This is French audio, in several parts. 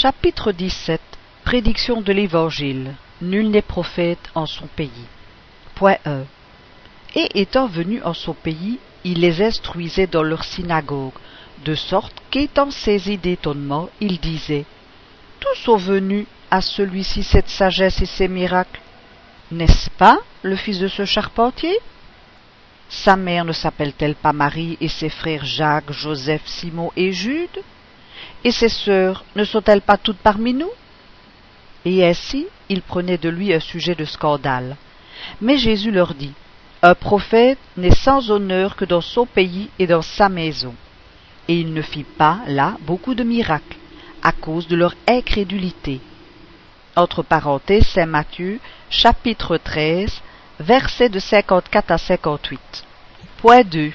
Chapitre 17 Prédiction de l'Évangile. Nul n'est prophète en son pays. Point 1 Et étant venu en son pays, il les instruisait dans leur synagogue, de sorte qu'étant saisi d'étonnement, il disait Tous sont venus à celui-ci cette sagesse et ces miracles. N'est-ce pas le fils de ce charpentier? Sa mère ne s'appelle-t-elle pas Marie et ses frères Jacques, Joseph, Simon et Jude? Et ses sœurs ne sont-elles pas toutes parmi nous? Et ainsi ils prenaient de lui un sujet de scandale. Mais Jésus leur dit Un prophète n'est sans honneur que dans son pays et dans sa maison. Et il ne fit pas là beaucoup de miracles, à cause de leur incrédulité. Entre parenthèses, Saint Matthieu, chapitre 13, versets de 54 à 58. Point 2.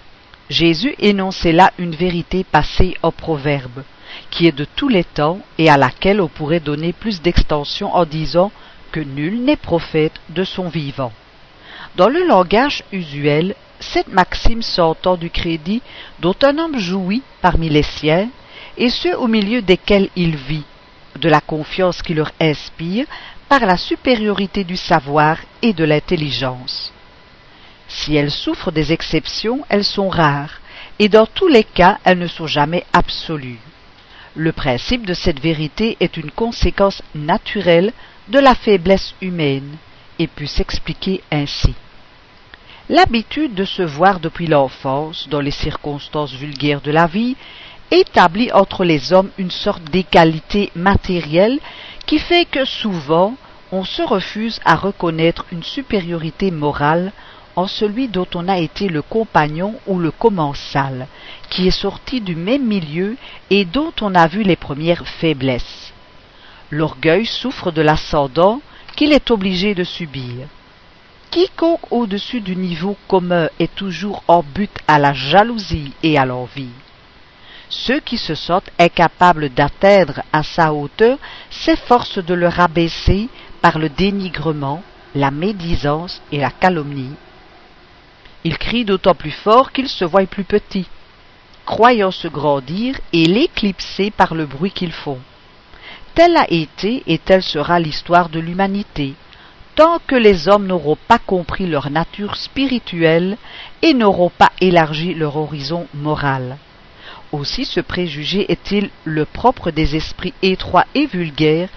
Jésus énonçait là une vérité passée au proverbe, qui est de tous les temps et à laquelle on pourrait donner plus d'extension en disant que nul n'est prophète de son vivant. Dans le langage usuel, cette maxime s'entend du crédit dont un homme jouit parmi les siens et ceux au milieu desquels il vit, de la confiance qui leur inspire par la supériorité du savoir et de l'intelligence. Si elles souffrent des exceptions, elles sont rares, et dans tous les cas, elles ne sont jamais absolues. Le principe de cette vérité est une conséquence naturelle de la faiblesse humaine, et peut s'expliquer ainsi. L'habitude de se voir depuis l'enfance, dans les circonstances vulgaires de la vie, établit entre les hommes une sorte d'égalité matérielle qui fait que souvent on se refuse à reconnaître une supériorité morale en celui dont on a été le compagnon ou le commensal, qui est sorti du même milieu et dont on a vu les premières faiblesses. L'orgueil souffre de l'ascendant qu'il est obligé de subir. Quiconque au-dessus du niveau commun est toujours en but à la jalousie et à l'envie. Ceux qui se sentent incapables d'atteindre à sa hauteur s'efforcent de le rabaisser par le dénigrement, la médisance et la calomnie. Ils crient d'autant plus fort qu'ils se voient plus petits, croyant se grandir et l'éclipser par le bruit qu'ils font. Telle a été et telle sera l'histoire de l'humanité, tant que les hommes n'auront pas compris leur nature spirituelle et n'auront pas élargi leur horizon moral. Aussi ce préjugé est-il le propre des esprits étroits et vulgaires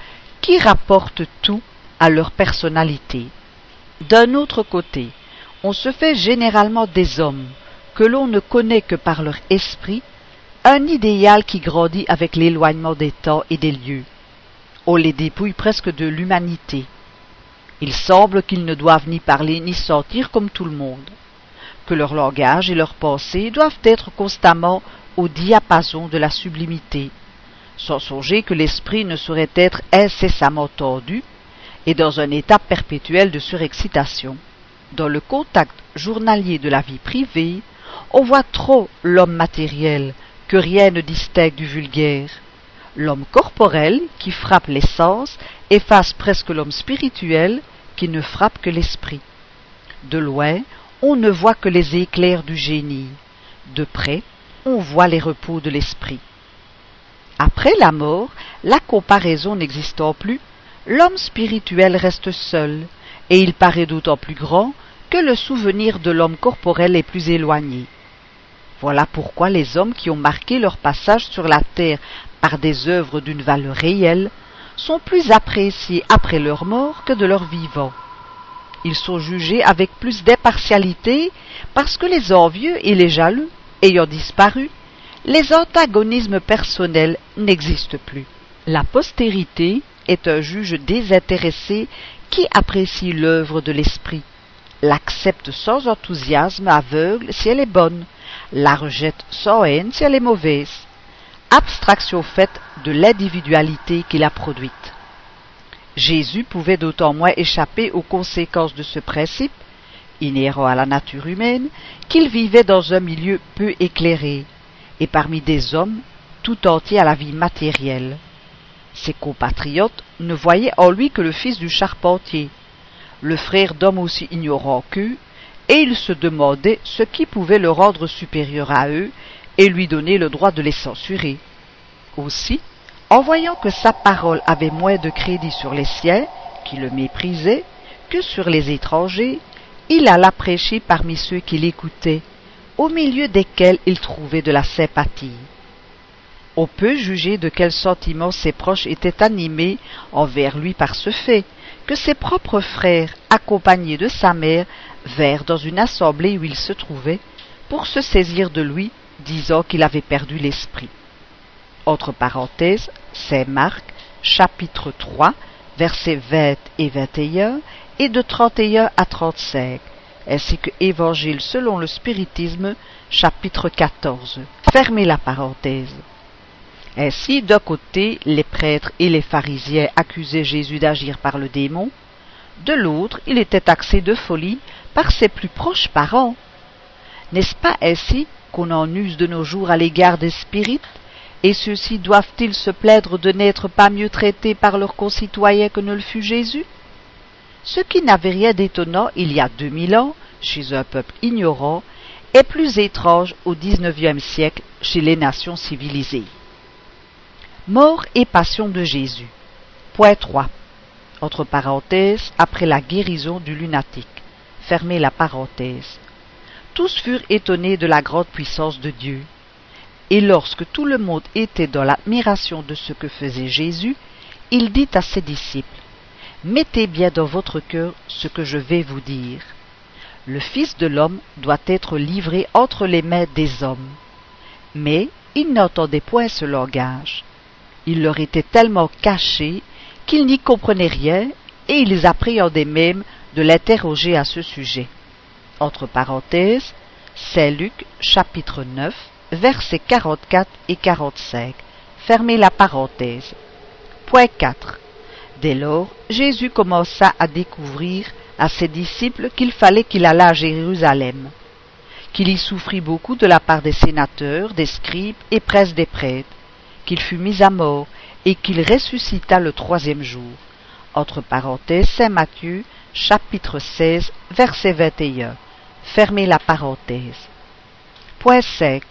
qui rapportent tout à leur personnalité. D'un autre côté, on se fait généralement des hommes que l'on ne connaît que par leur esprit, un idéal qui grandit avec l'éloignement des temps et des lieux. On les dépouille presque de l'humanité. Il semble qu'ils ne doivent ni parler ni sentir comme tout le monde, que leur langage et leurs pensées doivent être constamment au diapason de la sublimité, sans songer que l'esprit ne saurait être incessamment tendu et dans un état perpétuel de surexcitation. Dans le contact journalier de la vie privée, on voit trop l'homme matériel que rien ne distingue du vulgaire. L'homme corporel qui frappe les sens efface presque l'homme spirituel qui ne frappe que l'esprit. De loin, on ne voit que les éclairs du génie. De près, on voit les repos de l'esprit. Après la mort, la comparaison n'existant plus, l'homme spirituel reste seul, et il paraît d'autant plus grand que le souvenir de l'homme corporel est plus éloigné. Voilà pourquoi les hommes qui ont marqué leur passage sur la terre par des œuvres d'une valeur réelle sont plus appréciés après leur mort que de leur vivant. Ils sont jugés avec plus d'impartialité parce que les envieux et les jaloux ayant disparu, les antagonismes personnels n'existent plus. La postérité est un juge désintéressé qui apprécie l'œuvre de l'esprit, l'accepte sans enthousiasme aveugle si elle est bonne, la rejette sans haine si elle est mauvaise, abstraction faite de l'individualité qu'il a produite. Jésus pouvait d'autant moins échapper aux conséquences de ce principe inhérent à la nature humaine, qu'il vivait dans un milieu peu éclairé, et parmi des hommes tout entiers à la vie matérielle. Ses compatriotes ne voyaient en lui que le fils du charpentier, le frère d'hommes aussi ignorants qu'eux, et ils se demandaient ce qui pouvait le rendre supérieur à eux et lui donner le droit de les censurer. Aussi, En voyant que sa parole avait moins de crédit sur les siens, qui le méprisaient, que sur les étrangers, il alla prêcher parmi ceux qui l'écoutaient, au milieu desquels il trouvait de la sympathie. On peut juger de quels sentiments ses proches étaient animés envers lui par ce fait, que ses propres frères, accompagnés de sa mère, vinrent dans une assemblée où il se trouvait, pour se saisir de lui, disant qu'il avait perdu l'esprit. Entre parenthèses, c'est Marc, chapitre 3, versets 20 et 21, et de 31 à 35, ainsi que Évangile selon le spiritisme, chapitre 14. Fermez la parenthèse. Ainsi, d'un côté, les prêtres et les pharisiens accusaient Jésus d'agir par le démon, de l'autre, il était taxé de folie par ses plus proches parents. N'est-ce pas ainsi qu'on en use de nos jours à l'égard des spirites? Et ceux-ci doivent-ils se plaindre de n'être pas mieux traités par leurs concitoyens que ne le fut Jésus? Ce qui n'avait rien d'étonnant il y a deux mille ans, chez un peuple ignorant, est plus étrange au dix-neuvième siècle chez les nations civilisées. Mort et passion de Jésus. Point 3. Entre parenthèses, après la guérison du lunatique. Fermez la parenthèse. Tous furent étonnés de la grande puissance de Dieu. Et lorsque tout le monde était dans l'admiration de ce que faisait Jésus, il dit à ses disciples, Mettez bien dans votre cœur ce que je vais vous dire. Le Fils de l'homme doit être livré entre les mains des hommes. Mais ils n'entendaient point ce langage il leur était tellement caché qu'ils n'y comprenaient rien et ils appréhendaient même de l'interroger à ce sujet. Entre parenthèses, c'est Luc chapitre 9, versets 44 et 45. Fermez la parenthèse. Point 4. Dès lors, Jésus commença à découvrir à ses disciples qu'il fallait qu'il allât à Jérusalem, qu'il y souffrit beaucoup de la part des sénateurs, des scribes et presque des prêtres, qu'il fut mis à mort et qu'il ressuscita le troisième jour. Entre parenthèses, Saint Matthieu, chapitre 16, verset 21. Fermez la parenthèse. Point 5.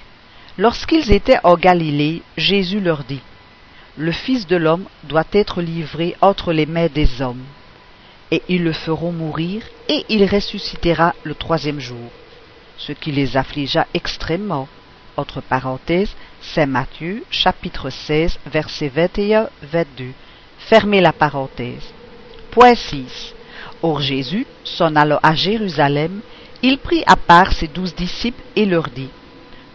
Lorsqu'ils étaient en Galilée, Jésus leur dit Le Fils de l'homme doit être livré entre les mains des hommes. Et ils le feront mourir, et il ressuscitera le troisième jour. Ce qui les affligea extrêmement entre parenthèses, Saint Matthieu, chapitre 16, versets 21-22. Fermez la parenthèse. Point 6. Or Jésus, s'en allant à Jérusalem, il prit à part ses douze disciples et leur dit,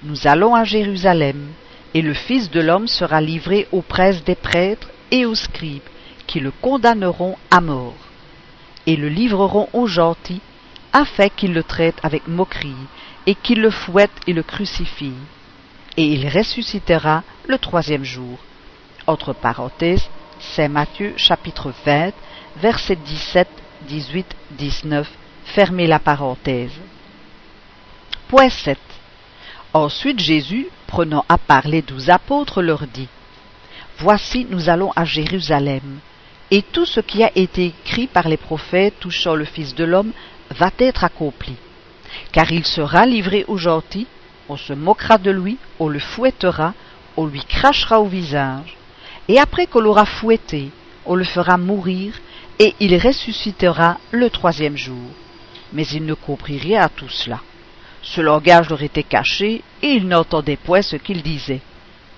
Nous allons à Jérusalem, et le Fils de l'homme sera livré aux presses des prêtres et aux scribes, qui le condamneront à mort, et le livreront aux gentils, afin qu'ils le traitent avec moquerie, et qu'il le fouette et le crucifie. Et il ressuscitera le troisième jour. Entre parenthèses, Saint Matthieu chapitre 20, versets 17, 18, 19. Fermez la parenthèse. Point 7. Ensuite Jésus, prenant à part les douze apôtres, leur dit Voici, nous allons à Jérusalem, et tout ce qui a été écrit par les prophètes touchant le Fils de l'homme va être accompli car il sera livré aux gentils, on se moquera de lui, on le fouettera, on lui crachera au visage, et après qu'on l'aura fouetté, on le fera mourir, et il ressuscitera le troisième jour. Mais il ne comprit rien à tout cela. Ce langage leur était caché, et ils n'entendaient point ce qu'il disait.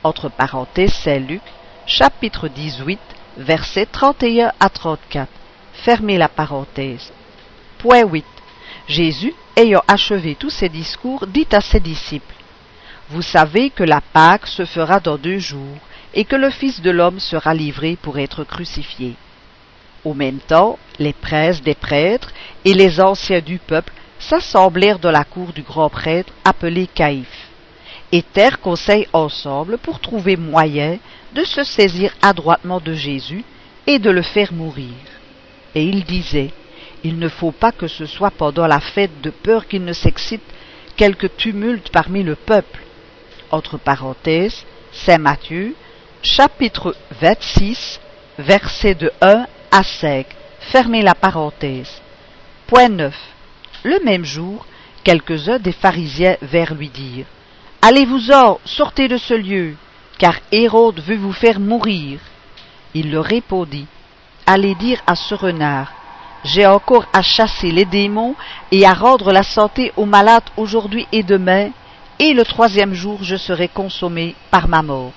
Entre parenthèses, Saint Luc, chapitre 18, versets 31 à 34. Fermez la parenthèse. Point 8. Jésus, ayant achevé tous ses discours, dit à ses disciples, Vous savez que la Pâque se fera dans deux jours, et que le Fils de l'homme sera livré pour être crucifié. Au même temps, les princes des prêtres et les anciens du peuple s'assemblèrent dans la cour du grand prêtre appelé Caïphe, et terrent conseil ensemble pour trouver moyen de se saisir adroitement de Jésus et de le faire mourir. Et ils disaient, il ne faut pas que ce soit pendant la fête de peur qu'il ne s'excite quelque tumulte parmi le peuple. Entre parenthèses, Saint Matthieu, chapitre 26, versets de 1 à 5. Fermez la parenthèse. Point 9. Le même jour, quelques-uns des pharisiens vinrent lui dire Allez-vous-en, sortez de ce lieu, car Hérode veut vous faire mourir. Il leur répondit, Allez dire à ce renard, j'ai encore à chasser les démons et à rendre la santé aux malades aujourd'hui et demain, et le troisième jour je serai consommé par ma mort.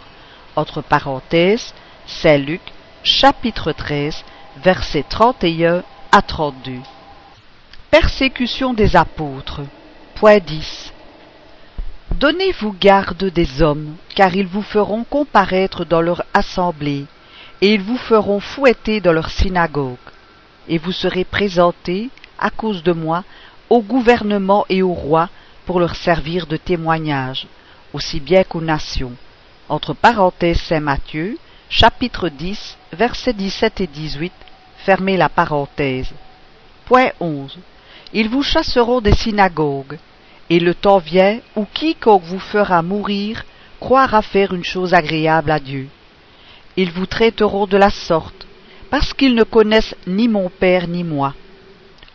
Entre parenthèses, Saint Luc, chapitre 13, versets 31 à 32. Persécution des apôtres. Point 10. Donnez-vous garde des hommes, car ils vous feront comparaître dans leur assemblée, et ils vous feront fouetter dans leur synagogue, et vous serez présentés, à cause de moi, au gouvernement et au roi, pour leur servir de témoignage, aussi bien qu'aux nations. Entre parenthèses Saint Matthieu, chapitre 10, versets 17 et 18, fermez la parenthèse. Point 11. Ils vous chasseront des synagogues, et le temps vient où quiconque vous fera mourir croira faire une chose agréable à Dieu. Ils vous traiteront de la sorte, parce qu'ils ne connaissent ni mon Père ni moi.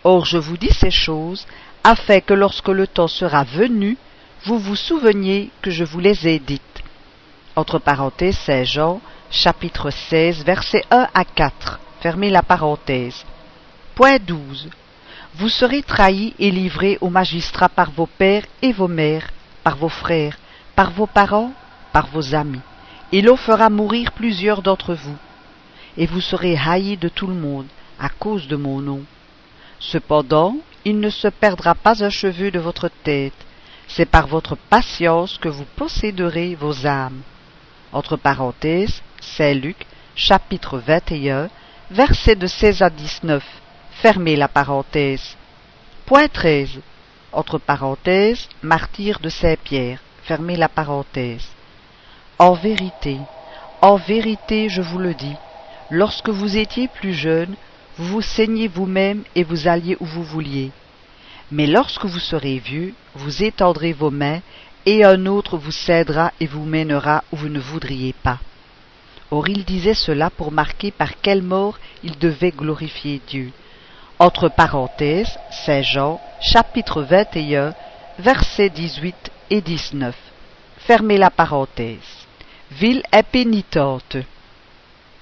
Or je vous dis ces choses, afin que lorsque le temps sera venu, vous vous souveniez que je vous les ai dites. Entre parenthèses, Saint Jean, chapitre 16, versets 1 à 4. Fermez la parenthèse. Point 12. Vous serez trahis et livrés aux magistrats par vos pères et vos mères, par vos frères, par vos parents, par vos amis. Et l'on fera mourir plusieurs d'entre vous. Et vous serez haïs de tout le monde, à cause de mon nom. Cependant, il ne se perdra pas un cheveu de votre tête. C'est par votre patience que vous posséderez vos âmes. Entre parenthèses, Saint Luc, chapitre 21, versets de 16 à 19. Fermez la parenthèse. Point 13. Entre parenthèses, martyr de Saint-Pierre. Fermez la parenthèse. En vérité, en vérité, je vous le dis, lorsque vous étiez plus jeune, vous vous saignez vous-même et vous alliez où vous vouliez. Mais lorsque vous serez vieux, vous étendrez vos mains, et un autre vous cédera et vous mènera où vous ne voudriez pas. Or il disait cela pour marquer par quelle mort il devait glorifier Dieu. Entre parenthèses, Saint Jean, chapitre 21, versets 18 et 19. Fermez la parenthèse. Ville impénitente.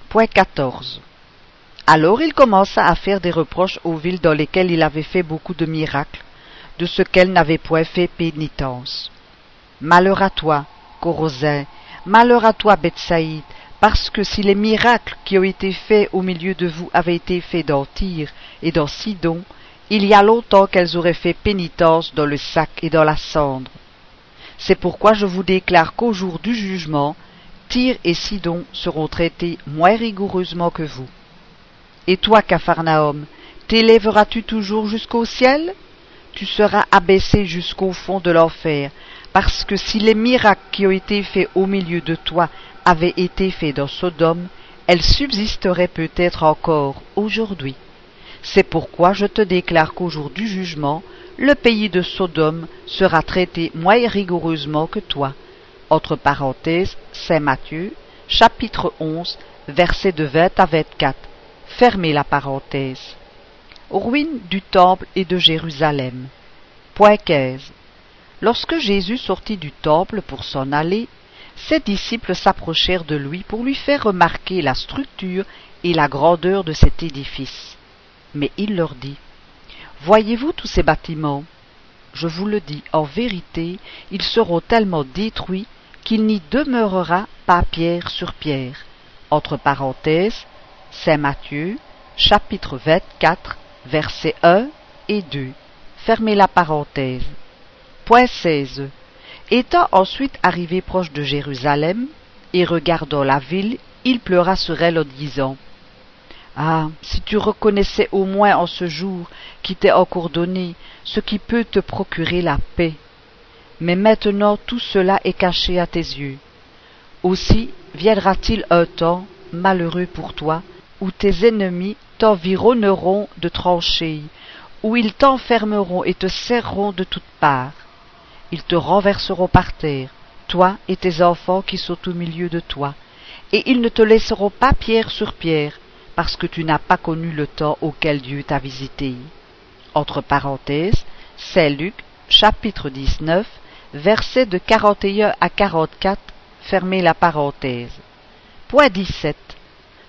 Point 14. Alors il commença à faire des reproches aux villes dans lesquelles il avait fait beaucoup de miracles, de ce qu'elles n'avaient point fait pénitence. Malheur à toi, Corosin, malheur à toi, Bethsaïd, parce que si les miracles qui ont été faits au milieu de vous avaient été faits dans Tyr et dans Sidon, il y a longtemps qu'elles auraient fait pénitence dans le sac et dans la cendre. C'est pourquoi je vous déclare qu'au jour du jugement, Tyr et Sidon seront traités moins rigoureusement que vous. Et toi, Capharnaüm, t'élèveras-tu toujours jusqu'au ciel? Tu seras abaissé jusqu'au fond de l'enfer, parce que si les miracles qui ont été faits au milieu de toi avait été fait dans Sodome, elle subsisterait peut-être encore aujourd'hui. C'est pourquoi je te déclare qu'au jour du jugement, le pays de Sodome sera traité moins rigoureusement que toi. Entre parenthèses, Saint Matthieu, chapitre 11, versets de 20 à 24. Fermez la parenthèse. Ruine du temple et de Jérusalem. Point 15. Lorsque Jésus sortit du temple pour s'en aller, ses disciples s'approchèrent de lui pour lui faire remarquer la structure et la grandeur de cet édifice. Mais il leur dit Voyez-vous tous ces bâtiments? Je vous le dis en vérité, ils seront tellement détruits qu'il n'y demeurera pas pierre sur pierre. Entre parenthèses, Saint Matthieu, chapitre 24, versets 1 et 2. Fermez la parenthèse. Point 16. Étant ensuite arrivé proche de Jérusalem, et regardant la ville, il pleura sur elle en disant Ah, si tu reconnaissais au moins en ce jour qui t'est encore donné ce qui peut te procurer la paix. Mais maintenant tout cela est caché à tes yeux. Aussi viendra-t-il un temps, malheureux pour toi, où tes ennemis t'environneront de tranchées, où ils t'enfermeront et te serreront de toutes parts ils te renverseront par terre, toi et tes enfants qui sont au milieu de toi, et ils ne te laisseront pas pierre sur pierre, parce que tu n'as pas connu le temps auquel Dieu t'a visité. Entre parenthèses, c'est Luc, chapitre 19, versets de 41 à 44, Fermez la parenthèse. Point 17.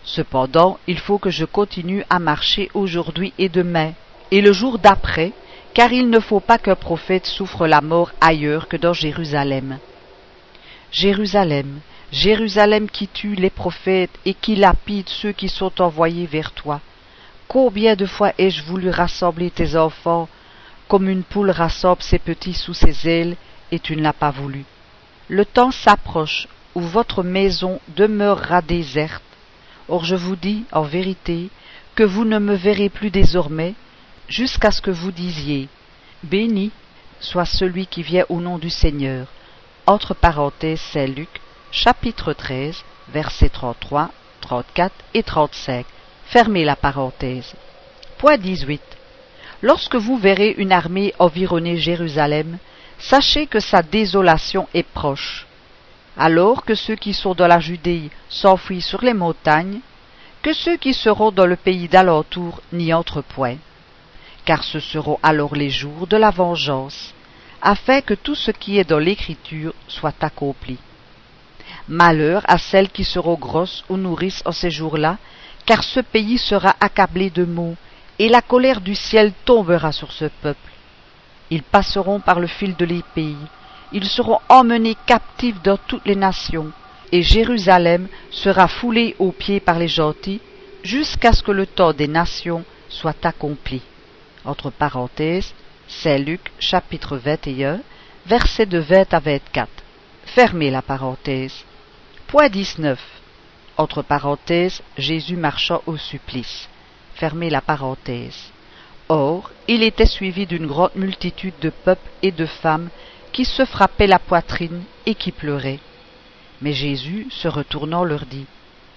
Cependant, il faut que je continue à marcher aujourd'hui et demain, et le jour d'après, car il ne faut pas qu'un prophète souffre la mort ailleurs que dans Jérusalem. Jérusalem, Jérusalem qui tue les prophètes et qui lapide ceux qui sont envoyés vers toi. Combien de fois ai-je voulu rassembler tes enfants, comme une poule rassemble ses petits sous ses ailes, et tu ne l'as pas voulu. Le temps s'approche où votre maison demeurera déserte. Or je vous dis, en vérité, que vous ne me verrez plus désormais, jusqu'à ce que vous disiez Béni soit celui qui vient au nom du Seigneur. Entre parenthèses, c'est Luc, chapitre 13, versets 33, 34 et 35. Fermez la parenthèse. Point 18. Lorsque vous verrez une armée environner Jérusalem, sachez que sa désolation est proche. Alors que ceux qui sont dans la Judée s'enfuient sur les montagnes, que ceux qui seront dans le pays d'alentour n'y entrent point car ce seront alors les jours de la vengeance, afin que tout ce qui est dans l'Écriture soit accompli. Malheur à celles qui seront grosses ou nourrissent en ces jours-là, car ce pays sera accablé de maux, et la colère du ciel tombera sur ce peuple. Ils passeront par le fil de l'épée, ils seront emmenés captifs dans toutes les nations, et Jérusalem sera foulée aux pieds par les gentils, jusqu'à ce que le temps des nations soit accompli entre parenthèses, c'est Luc chapitre 21, versets de 20 à 24. Fermez la parenthèse. Point 19. Entre parenthèses, Jésus marchant au supplice. Fermez la parenthèse. Or, il était suivi d'une grande multitude de peuples et de femmes qui se frappaient la poitrine et qui pleuraient. Mais Jésus, se retournant, leur dit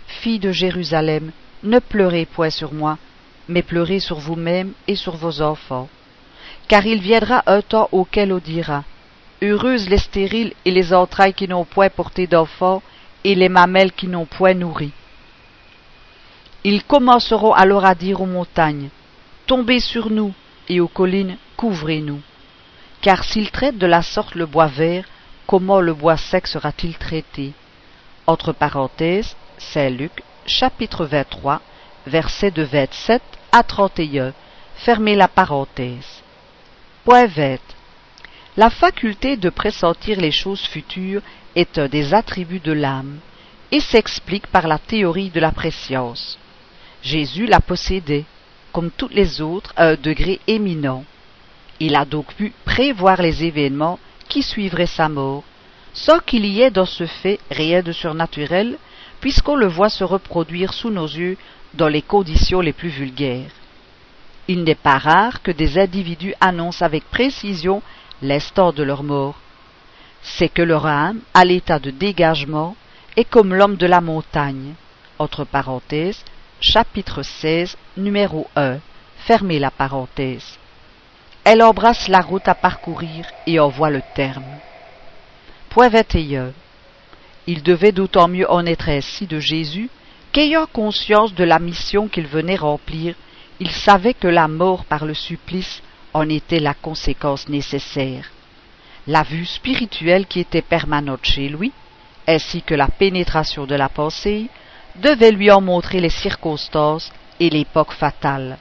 Filles de Jérusalem, ne pleurez point sur moi, mais pleurez sur vous-même et sur vos enfants. Car il viendra un temps auquel on dira Heureuses les stériles et les entrailles qui n'ont point porté d'enfants, et les mamelles qui n'ont point nourri. Ils commenceront alors à dire aux montagnes Tombez sur nous, et aux collines, couvrez-nous. Car s'ils traitent de la sorte le bois vert, comment le bois sec sera-t-il traité? Entre parenthèses, Saint Luc, chapitre 23, versets de 27 à 31. Fermez la parenthèse. Point 20. La faculté de pressentir les choses futures est un des attributs de l'âme et s'explique par la théorie de la préscience. Jésus la possédait, comme toutes les autres, à un degré éminent. Il a donc pu prévoir les événements qui suivraient sa mort, sans qu'il y ait dans ce fait rien de surnaturel, puisqu'on le voit se reproduire sous nos yeux dans les conditions les plus vulgaires. Il n'est pas rare que des individus annoncent avec précision l'instant de leur mort. C'est que leur âme, à l'état de dégagement, est comme l'homme de la montagne. Chapitre 16, numéro 1. Fermez la parenthèse. Elle embrasse la route à parcourir et en voit le terme. Point 21. Il devait d'autant mieux en être ainsi de Jésus qu'ayant conscience de la mission qu'il venait remplir, il savait que la mort par le supplice en était la conséquence nécessaire. La vue spirituelle qui était permanente chez lui, ainsi que la pénétration de la pensée, devait lui en montrer les circonstances et l'époque fatale.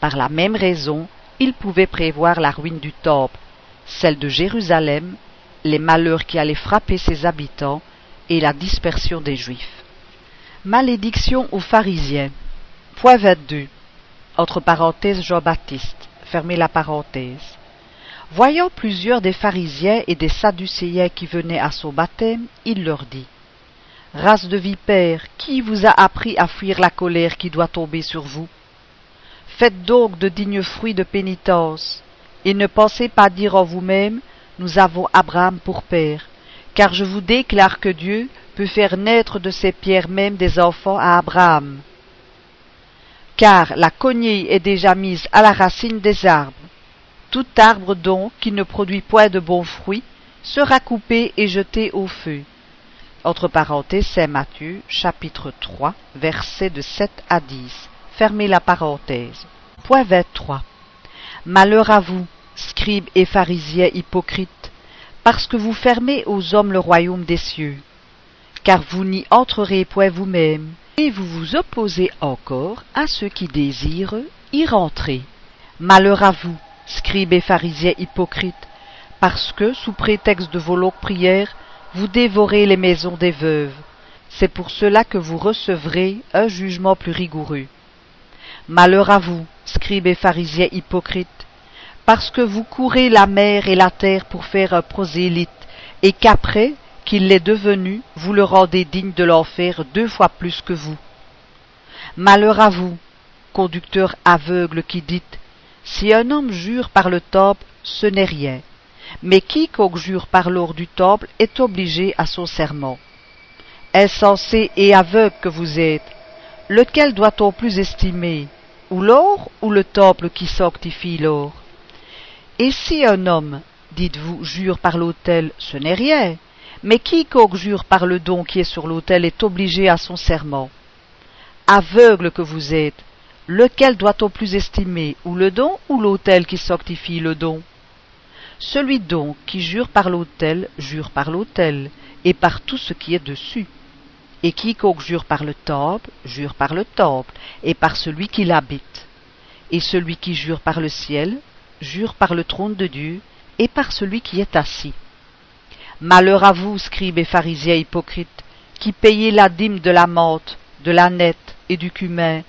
Par la même raison, il pouvait prévoir la ruine du temple, celle de Jérusalem, les malheurs qui allaient frapper ses habitants et la dispersion des Juifs. Malédiction aux pharisiens. Point 22. Entre parenthèses Jean-Baptiste. Fermez la parenthèse. Voyant plusieurs des pharisiens et des sadducéens qui venaient à son baptême, il leur dit Race de vipères, qui vous a appris à fuir la colère qui doit tomber sur vous? Faites donc de dignes fruits de pénitence, et ne pensez pas dire en vous-même Nous avons Abraham pour père, car je vous déclare que Dieu, peut faire naître de ces pierres même des enfants à Abraham. Car la cognée est déjà mise à la racine des arbres. Tout arbre donc qui ne produit point de bons fruits sera coupé et jeté au feu. Entre parenthèses, Saint Matthieu, chapitre 3, versets de 7 à 10. Fermez la parenthèse. Point 23. Malheur à vous, scribes et pharisiens hypocrites, parce que vous fermez aux hommes le royaume des cieux car vous n'y entrerez point vous-même, et vous vous opposez encore à ceux qui désirent y rentrer. Malheur à vous, scribes et pharisiens hypocrites, parce que, sous prétexte de vos longues prières, vous dévorez les maisons des veuves. C'est pour cela que vous recevrez un jugement plus rigoureux. Malheur à vous, scribes et pharisiens hypocrites, parce que vous courez la mer et la terre pour faire un prosélyte, et qu'après qu'il l'est devenu, vous le rendez digne de l'enfer deux fois plus que vous. Malheur à vous, conducteur aveugle qui dites, si un homme jure par le temple, ce n'est rien, mais quiconque jure par l'or du temple est obligé à son serment. Insensé et aveugle que vous êtes, lequel doit-on plus estimer, ou l'or ou le temple qui sanctifie l'or? Et si un homme, dites-vous, jure par l'autel, ce n'est rien, mais quiconque jure par le don qui est sur l'autel est obligé à son serment. Aveugle que vous êtes, lequel doit-on plus estimer, ou le don ou l'autel qui sanctifie le don? Celui donc qui jure par l'autel, jure par l'autel, et par tout ce qui est dessus. Et quiconque jure par le temple, jure par le temple, et par celui qui l'habite. Et celui qui jure par le ciel, jure par le trône de Dieu, et par celui qui est assis. Malheur à vous, scribes et pharisiens hypocrites, qui payez la dîme de la menthe, de la nette et du cumin,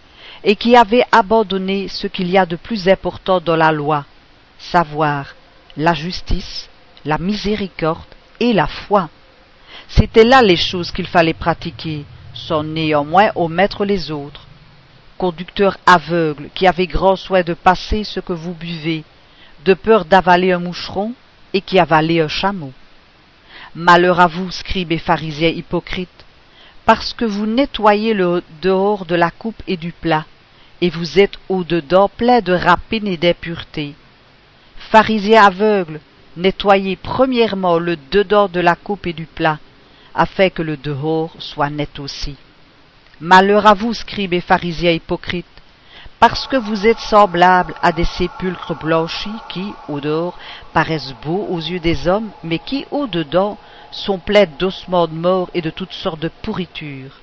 et qui avait abandonné ce qu'il y a de plus important dans la loi, savoir la justice, la miséricorde et la foi. C'étaient là les choses qu'il fallait pratiquer, sans néanmoins omettre les autres. Conducteur aveugle qui avait grand soin de passer ce que vous buvez, de peur d'avaler un moucheron et qui avalait un chameau. Malheur à vous, scribes et pharisiens hypocrites, parce que vous nettoyez le dehors de la coupe et du plat, et vous êtes au-dedans plein de rapines et d'impuretés. Pharisiens aveugles, nettoyez premièrement le dedans de la coupe et du plat, afin que le dehors soit net aussi. Malheur à vous, scribes et pharisiens hypocrites, parce que vous êtes semblables à des sépulcres blanchis qui, au dehors, paraissent beaux aux yeux des hommes, mais qui, au dedans, sont pleins d'ossements de mort et de toutes sortes de pourritures.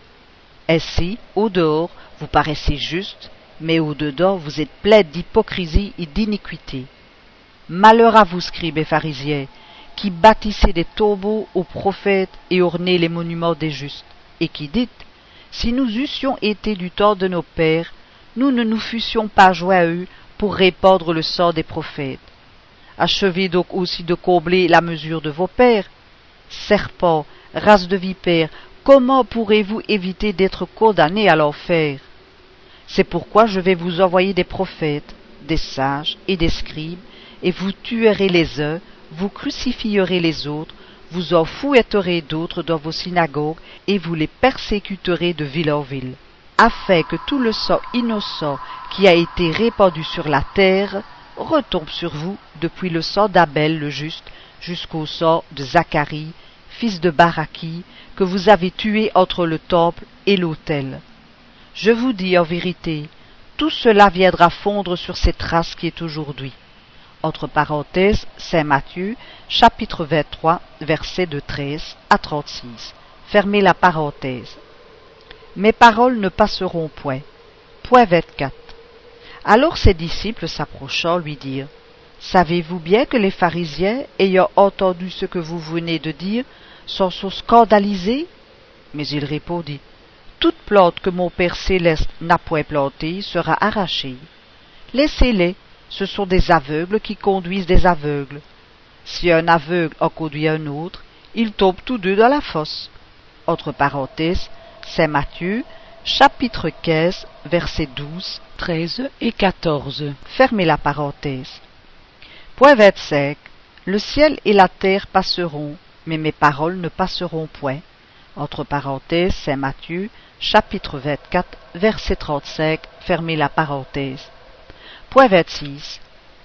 Ainsi, au dehors, vous paraissez justes, mais au-dedans vous êtes pleins d'hypocrisie et d'iniquité. Malheur à vous, scribes et pharisiens, qui bâtissez des tombeaux aux prophètes et ornez les monuments des justes, et qui dites, si nous eussions été du temps de nos pères, nous ne nous fussions pas joyeux pour répandre le sang des prophètes. Achevez donc aussi de combler la mesure de vos pères. Serpents, race de vipères, comment pourrez-vous éviter d'être condamnés à l'enfer? C'est pourquoi je vais vous envoyer des prophètes, des sages et des scribes, et vous tuerez les uns, vous crucifierez les autres, vous en fouetterez d'autres dans vos synagogues, et vous les persécuterez de ville en ville, afin que tout le sang innocent qui a été répandu sur la terre retombe sur vous depuis le sang d'Abel le juste jusqu'au sang de Zacharie, fils de Baraki, que vous avez tué entre le temple et l'autel. Je vous dis en vérité, tout cela viendra fondre sur cette trace qui est aujourd'hui. Entre parenthèses, Saint Matthieu, chapitre 23, versets de 13 à 36. Fermez la parenthèse. Mes paroles ne passeront point. Point 24. Alors ses disciples s'approchant lui dirent, Savez-vous bien que les pharisiens, ayant entendu ce que vous venez de dire, s'en sont scandalisés? Mais il répondit, toute plante que mon Père céleste n'a point plantée sera arrachée. Laissez-les, ce sont des aveugles qui conduisent des aveugles. Si un aveugle en conduit un autre, ils tombent tous deux dans la fosse. Entre parenthèses, Saint Matthieu, chapitre 15, versets 12, 13 et 14. Fermez la parenthèse. Point 25. Le ciel et la terre passeront, mais mes paroles ne passeront point. Entre parenthèses, Saint Matthieu, chapitre 24, verset 35, fermez la parenthèse. Point 26.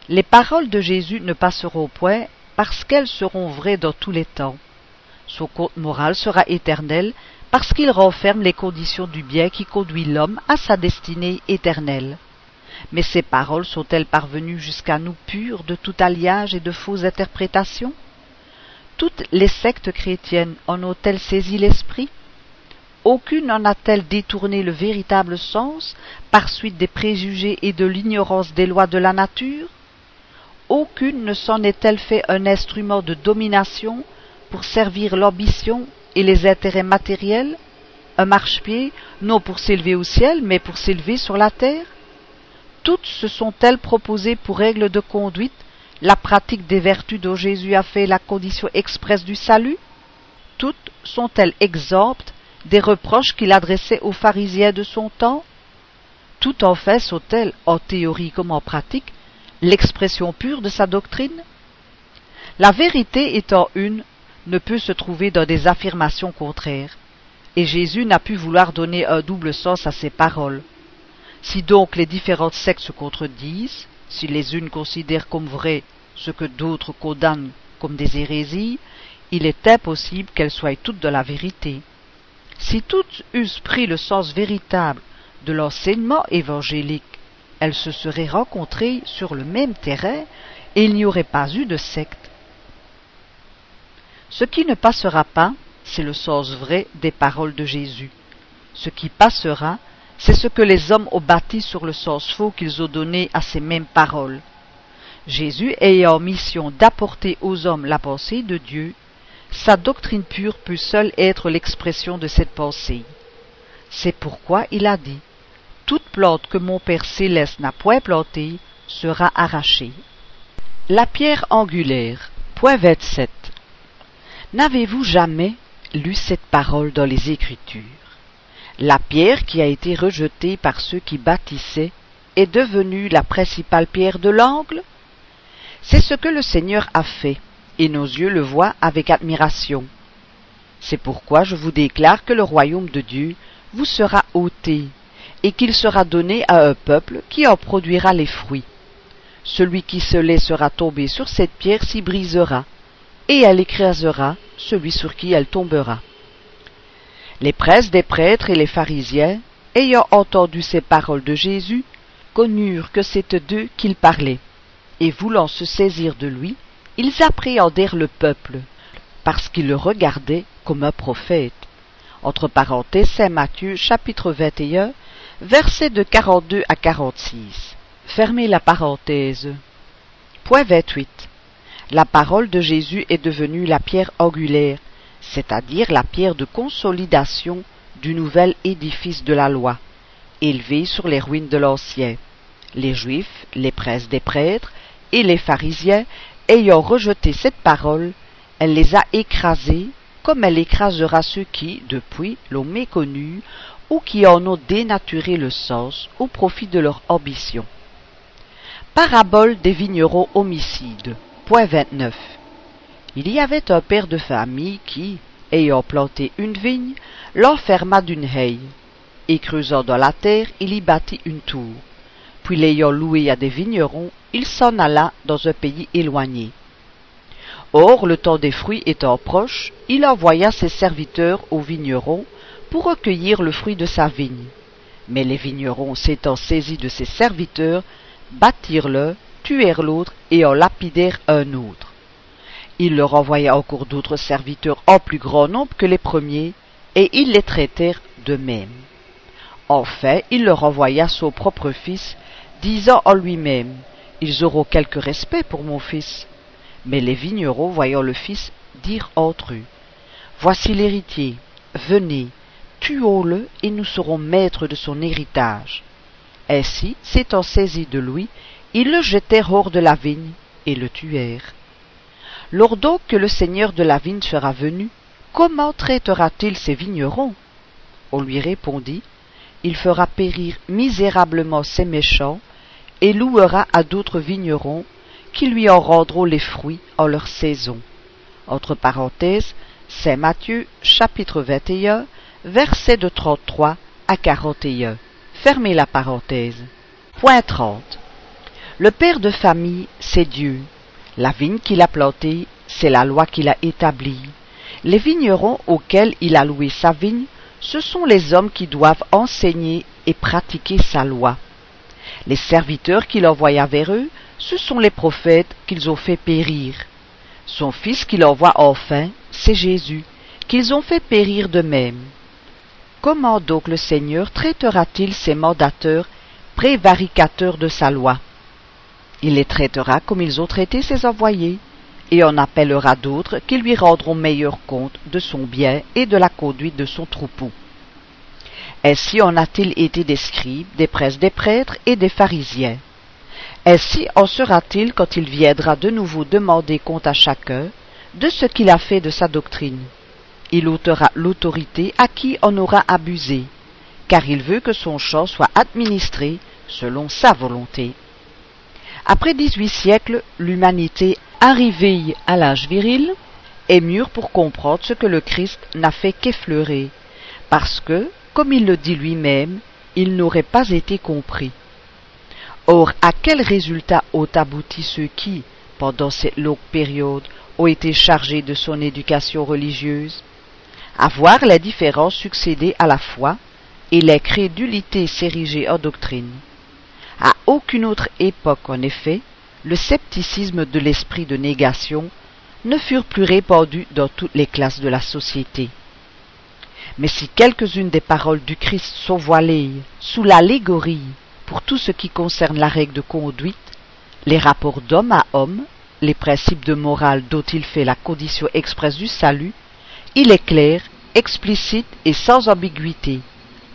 Les paroles de Jésus ne passeront point parce qu'elles seront vraies dans tous les temps. Son compte moral sera éternel parce qu'il renferme les conditions du bien qui conduit l'homme à sa destinée éternelle. Mais ces paroles sont-elles parvenues jusqu'à nous pures de tout alliage et de fausses interprétations? Toutes les sectes chrétiennes en ont-elles saisi l'esprit? Aucune en a-t-elle détourné le véritable sens par suite des préjugés et de l'ignorance des lois de la nature? Aucune ne s'en est-elle fait un instrument de domination pour servir l'ambition et les intérêts matériels? Un marchepied, non pour s'élever au ciel, mais pour s'élever sur la terre? Toutes se sont-elles proposées pour règle de conduite la pratique des vertus dont Jésus a fait la condition expresse du salut? Toutes sont-elles exemptes des reproches qu'il adressait aux pharisiens de son temps Tout en fait sont-elles, en théorie comme en pratique, l'expression pure de sa doctrine? La vérité étant une, ne peut se trouver dans des affirmations contraires, et Jésus n'a pu vouloir donner un double sens à ses paroles. Si donc les différentes sectes se contredisent, si les unes considèrent comme vrai ce que d'autres condamnent comme des hérésies, il est impossible qu'elles soient toutes de la vérité. Si toutes eussent pris le sens véritable de l'enseignement évangélique, elles se seraient rencontrées sur le même terrain et il n'y aurait pas eu de secte. Ce qui ne passera pas, c'est le sens vrai des paroles de Jésus. Ce qui passera, c'est ce que les hommes ont bâti sur le sens faux qu'ils ont donné à ces mêmes paroles. Jésus ayant mission d'apporter aux hommes la pensée de Dieu, sa doctrine pure peut seule être l'expression de cette pensée. C'est pourquoi il a dit Toute plante que mon Père céleste n'a point plantée sera arrachée. La pierre angulaire. Point 27. N'avez-vous jamais lu cette parole dans les Écritures? La pierre qui a été rejetée par ceux qui bâtissaient est devenue la principale pierre de l'angle? C'est ce que le Seigneur a fait et nos yeux le voient avec admiration. C'est pourquoi je vous déclare que le royaume de Dieu vous sera ôté, et qu'il sera donné à un peuple qui en produira les fruits. Celui qui se laissera tomber sur cette pierre s'y brisera, et elle écrasera celui sur qui elle tombera. Les princes des prêtres et les pharisiens, ayant entendu ces paroles de Jésus, connurent que c'était d'eux qu'il parlait, et voulant se saisir de lui, ils appréhendèrent le peuple, parce qu'ils le regardaient comme un prophète. Entre parenthèses, Saint Matthieu, chapitre 21, versets de 42 à 46. Fermez la parenthèse. Point 28. La parole de Jésus est devenue la pierre angulaire, c'est-à-dire la pierre de consolidation du nouvel édifice de la loi, élevé sur les ruines de l'ancien. Les Juifs, les princes des prêtres et les pharisiens ayant rejeté cette parole, elle les a écrasés comme elle écrasera ceux qui, depuis, l'ont méconnue ou qui en ont dénaturé le sens au profit de leur ambition. Parabole des vignerons homicides. Point 29. Il y avait un père de famille qui, ayant planté une vigne, l'enferma d'une haie, et creusant dans la terre, il y bâtit une tour puis l'ayant loué à des vignerons, il s'en alla dans un pays éloigné. Or, le temps des fruits étant proche, il envoya ses serviteurs aux vignerons pour recueillir le fruit de sa vigne. Mais les vignerons, s'étant saisis de ses serviteurs, battirent l'un, tuèrent l'autre et en lapidèrent un autre. Il leur envoya encore d'autres serviteurs en plus grand nombre que les premiers, et ils les traitèrent de même. Enfin, il leur envoya son propre fils, disant en lui-même Ils auront quelque respect pour mon fils. Mais les vignerons, voyant le fils, dirent entre eux Voici l'héritier, venez, tuons-le et nous serons maîtres de son héritage. Ainsi, s'étant saisis de lui, ils le jetèrent hors de la vigne et le tuèrent. Lors donc que le seigneur de la vigne sera venu, comment traitera-t-il ces vignerons? On lui répondit il fera périr misérablement ces méchants, et louera à d'autres vignerons, qui lui en rendront les fruits en leur saison. Entre parenthèses, Saint Matthieu, chapitre 21, versets de 33 à 41. Fermez la parenthèse. Point 30. Le père de famille, c'est Dieu. La vigne qu'il a plantée, c'est la loi qu'il a établie. Les vignerons auxquels il a loué sa vigne ce sont les hommes qui doivent enseigner et pratiquer sa loi. Les serviteurs qu'il envoya vers eux, ce sont les prophètes qu'ils ont fait périr. Son Fils qu'il envoie enfin, c'est Jésus, qu'ils ont fait périr de même. comment donc le Seigneur traitera-t-il ses mandateurs prévaricateurs de sa loi? Il les traitera comme ils ont traité ses envoyés, et en appellera d'autres qui lui rendront meilleur compte de son bien et de la conduite de son troupeau. Ainsi en a-t-il été des scribes, des presses des prêtres et des pharisiens. Ainsi en sera-t-il quand il viendra de nouveau demander compte à chacun de ce qu'il a fait de sa doctrine. Il ôtera l'autorité à qui en aura abusé, car il veut que son champ soit administré selon sa volonté. Après dix-huit siècles, l'humanité arrivée à l'âge viril est mûre pour comprendre ce que le Christ n'a fait qu'effleurer, parce que, comme il le dit lui-même, il n'aurait pas été compris. Or, à quel résultat ont abouti ceux qui, pendant cette longue période, ont été chargés de son éducation religieuse? À voir la différence succéder à la foi et la crédulité s'ériger en doctrine. À aucune autre époque, en effet, le scepticisme de l'esprit de négation ne furent plus répandus dans toutes les classes de la société. Mais si quelques-unes des paroles du Christ sont voilées sous l'allégorie pour tout ce qui concerne la règle de conduite, les rapports d'homme à homme, les principes de morale dont il fait la condition expresse du salut, il est clair, explicite et sans ambiguïté.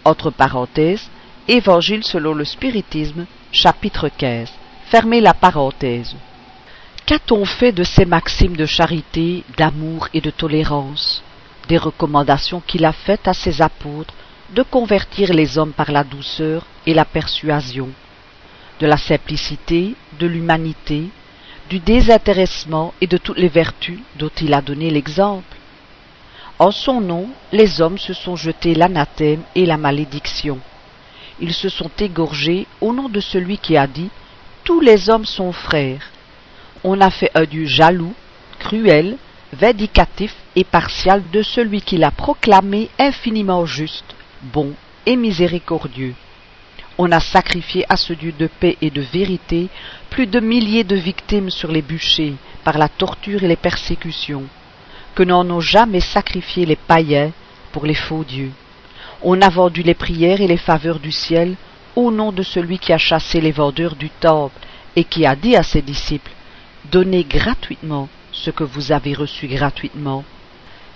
Entre parenthèses, Évangile selon le spiritisme, chapitre 15. Fermez la parenthèse. Qu'a-t-on fait de ces maximes de charité, d'amour et de tolérance? Des recommandations qu'il a faites à ses apôtres de convertir les hommes par la douceur et la persuasion, de la simplicité, de l'humanité, du désintéressement et de toutes les vertus dont il a donné l'exemple. En son nom, les hommes se sont jetés l'anathème et la malédiction. Ils se sont égorgés au nom de celui qui a dit Tous les hommes sont frères. On a fait un Dieu jaloux, cruel, vindicatif et partial de celui qui l'a proclamé infiniment juste, bon et miséricordieux. On a sacrifié à ce Dieu de paix et de vérité plus de milliers de victimes sur les bûchers par la torture et les persécutions, que n'en ont jamais sacrifié les païens pour les faux dieux. On a vendu les prières et les faveurs du ciel au nom de celui qui a chassé les vendeurs du temple et qui a dit à ses disciples Donnez gratuitement ce que vous avez reçu gratuitement.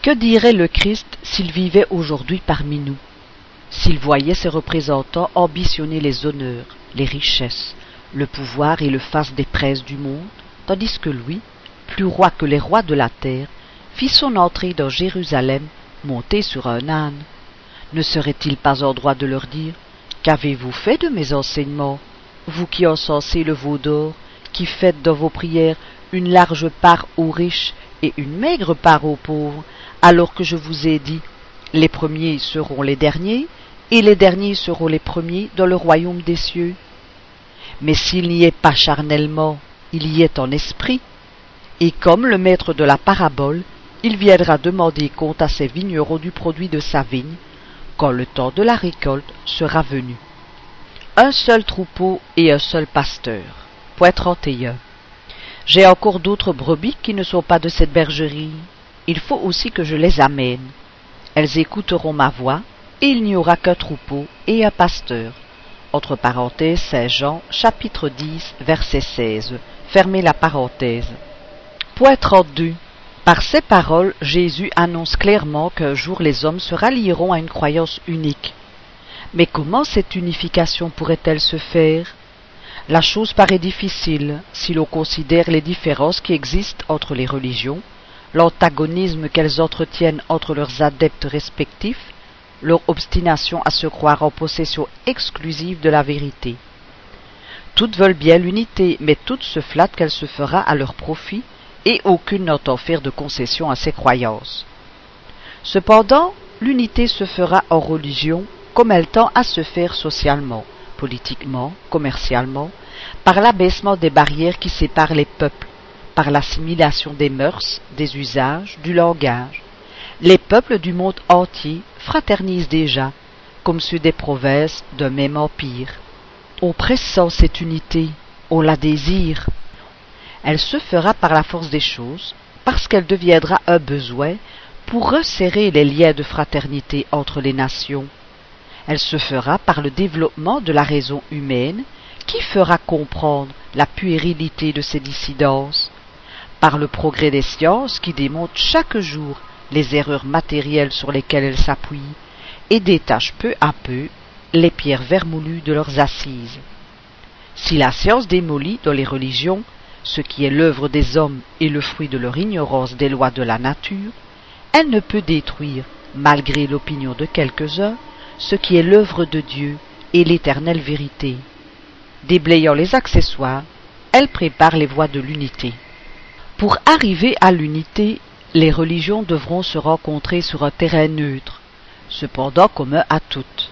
Que dirait le Christ s'il vivait aujourd'hui parmi nous? S'il voyait ses représentants ambitionner les honneurs, les richesses, le pouvoir et le faste des princes du monde, tandis que lui, plus roi que les rois de la terre, fit son entrée dans Jérusalem monté sur un âne. Ne serait-il pas en droit de leur dire Qu'avez-vous fait de mes enseignements, vous qui encensez le veau d'or, qui faites dans vos prières une large part aux riches et une maigre part aux pauvres, alors que je vous ai dit Les premiers seront les derniers, et les derniers seront les premiers dans le royaume des cieux. Mais s'il n'y est pas charnellement, il y est en esprit, et comme le maître de la parabole, il viendra demander compte à ses vignerons du produit de sa vigne, quand le temps de la récolte sera venu. Un seul troupeau et un seul pasteur. Point 31. J'ai encore d'autres brebis qui ne sont pas de cette bergerie. Il faut aussi que je les amène. Elles écouteront ma voix, et il n'y aura qu'un troupeau et un pasteur. Entre parenthèses, Saint Jean, chapitre 10, verset 16. Fermez la parenthèse. Point 32. Par ces paroles, Jésus annonce clairement qu'un jour les hommes se rallieront à une croyance unique. Mais comment cette unification pourrait-elle se faire? La chose paraît difficile si l'on considère les différences qui existent entre les religions, l'antagonisme qu'elles entretiennent entre leurs adeptes respectifs, leur obstination à se croire en possession exclusive de la vérité. Toutes veulent bien l'unité, mais toutes se flattent qu'elle se fera à leur profit, et aucune n'entend faire de concession à ses croyances. Cependant, l'unité se fera en religion comme elle tend à se faire socialement, politiquement, commercialement, par l'abaissement des barrières qui séparent les peuples, par l'assimilation des mœurs, des usages, du langage. Les peuples du monde entier fraternisent déjà, comme ceux des provinces d'un même empire. On pressent cette unité, on la désire. Elle se fera par la force des choses, parce qu'elle deviendra un besoin pour resserrer les liens de fraternité entre les nations. Elle se fera par le développement de la raison humaine qui fera comprendre la puérilité de ces dissidences, par le progrès des sciences qui démontrent chaque jour les erreurs matérielles sur lesquelles elles s'appuient et détachent peu à peu les pierres vermoulues de leurs assises. Si la science démolit dans les religions ce qui est l'œuvre des hommes et le fruit de leur ignorance des lois de la nature, elle ne peut détruire, malgré l'opinion de quelques-uns, ce qui est l'œuvre de Dieu et l'éternelle vérité. Déblayant les accessoires, elle prépare les voies de l'unité. Pour arriver à l'unité, les religions devront se rencontrer sur un terrain neutre, cependant commun à toutes.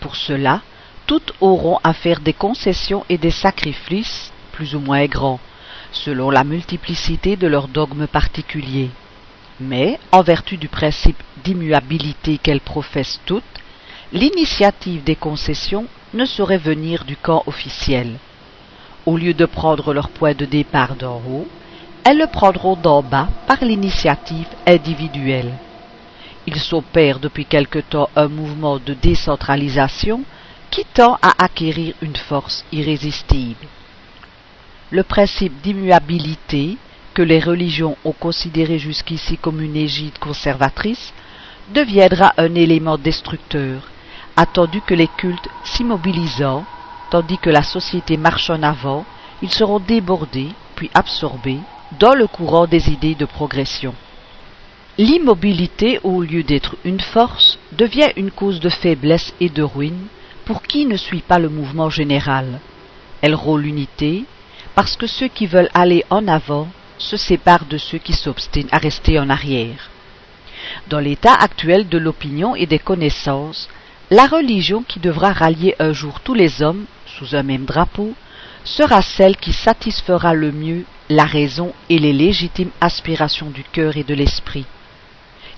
Pour cela, toutes auront à faire des concessions et des sacrifices plus ou moins grands, selon la multiplicité de leurs dogmes particuliers. Mais, en vertu du principe d'immuabilité qu'elles professent toutes, l'initiative des concessions ne saurait venir du camp officiel. Au lieu de prendre leur point de départ d'en haut, elles le prendront d'en bas par l'initiative individuelle. Il s'opère depuis quelque temps un mouvement de décentralisation qui tend à acquérir une force irrésistible. Le principe d'immuabilité, que les religions ont considéré jusqu'ici comme une égide conservatrice, deviendra un élément destructeur, attendu que les cultes s'immobilisant, tandis que la société marche en avant, ils seront débordés, puis absorbés, dans le courant des idées de progression. L'immobilité, au lieu d'être une force, devient une cause de faiblesse et de ruine pour qui ne suit pas le mouvement général. Elle rôle l'unité, parce que ceux qui veulent aller en avant se séparent de ceux qui s'obstinent à rester en arrière. Dans l'état actuel de l'opinion et des connaissances, la religion qui devra rallier un jour tous les hommes sous un même drapeau sera celle qui satisfera le mieux la raison et les légitimes aspirations du cœur et de l'esprit,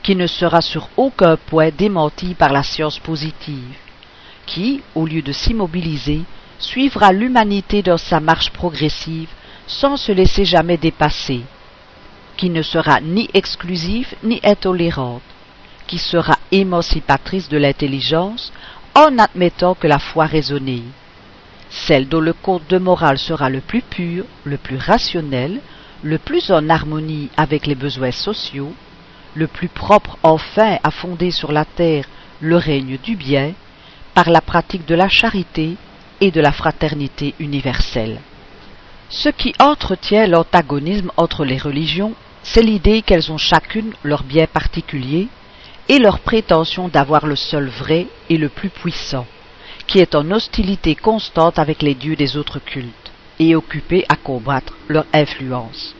qui ne sera sur aucun point démentie par la science positive, qui, au lieu de s'immobiliser, suivra l'humanité dans sa marche progressive sans se laisser jamais dépasser, qui ne sera ni exclusive ni intolérante, qui sera émancipatrice de l'intelligence en admettant que la foi raisonnée, celle dont le code de morale sera le plus pur, le plus rationnel, le plus en harmonie avec les besoins sociaux, le plus propre enfin à fonder sur la terre le règne du bien, par la pratique de la charité et de la fraternité universelle. Ce qui entretient l'antagonisme entre les religions, c'est l'idée qu'elles ont chacune leur bien particulier et leur prétention d'avoir le seul vrai et le plus puissant, qui est en hostilité constante avec les dieux des autres cultes et occupée à combattre leur influence.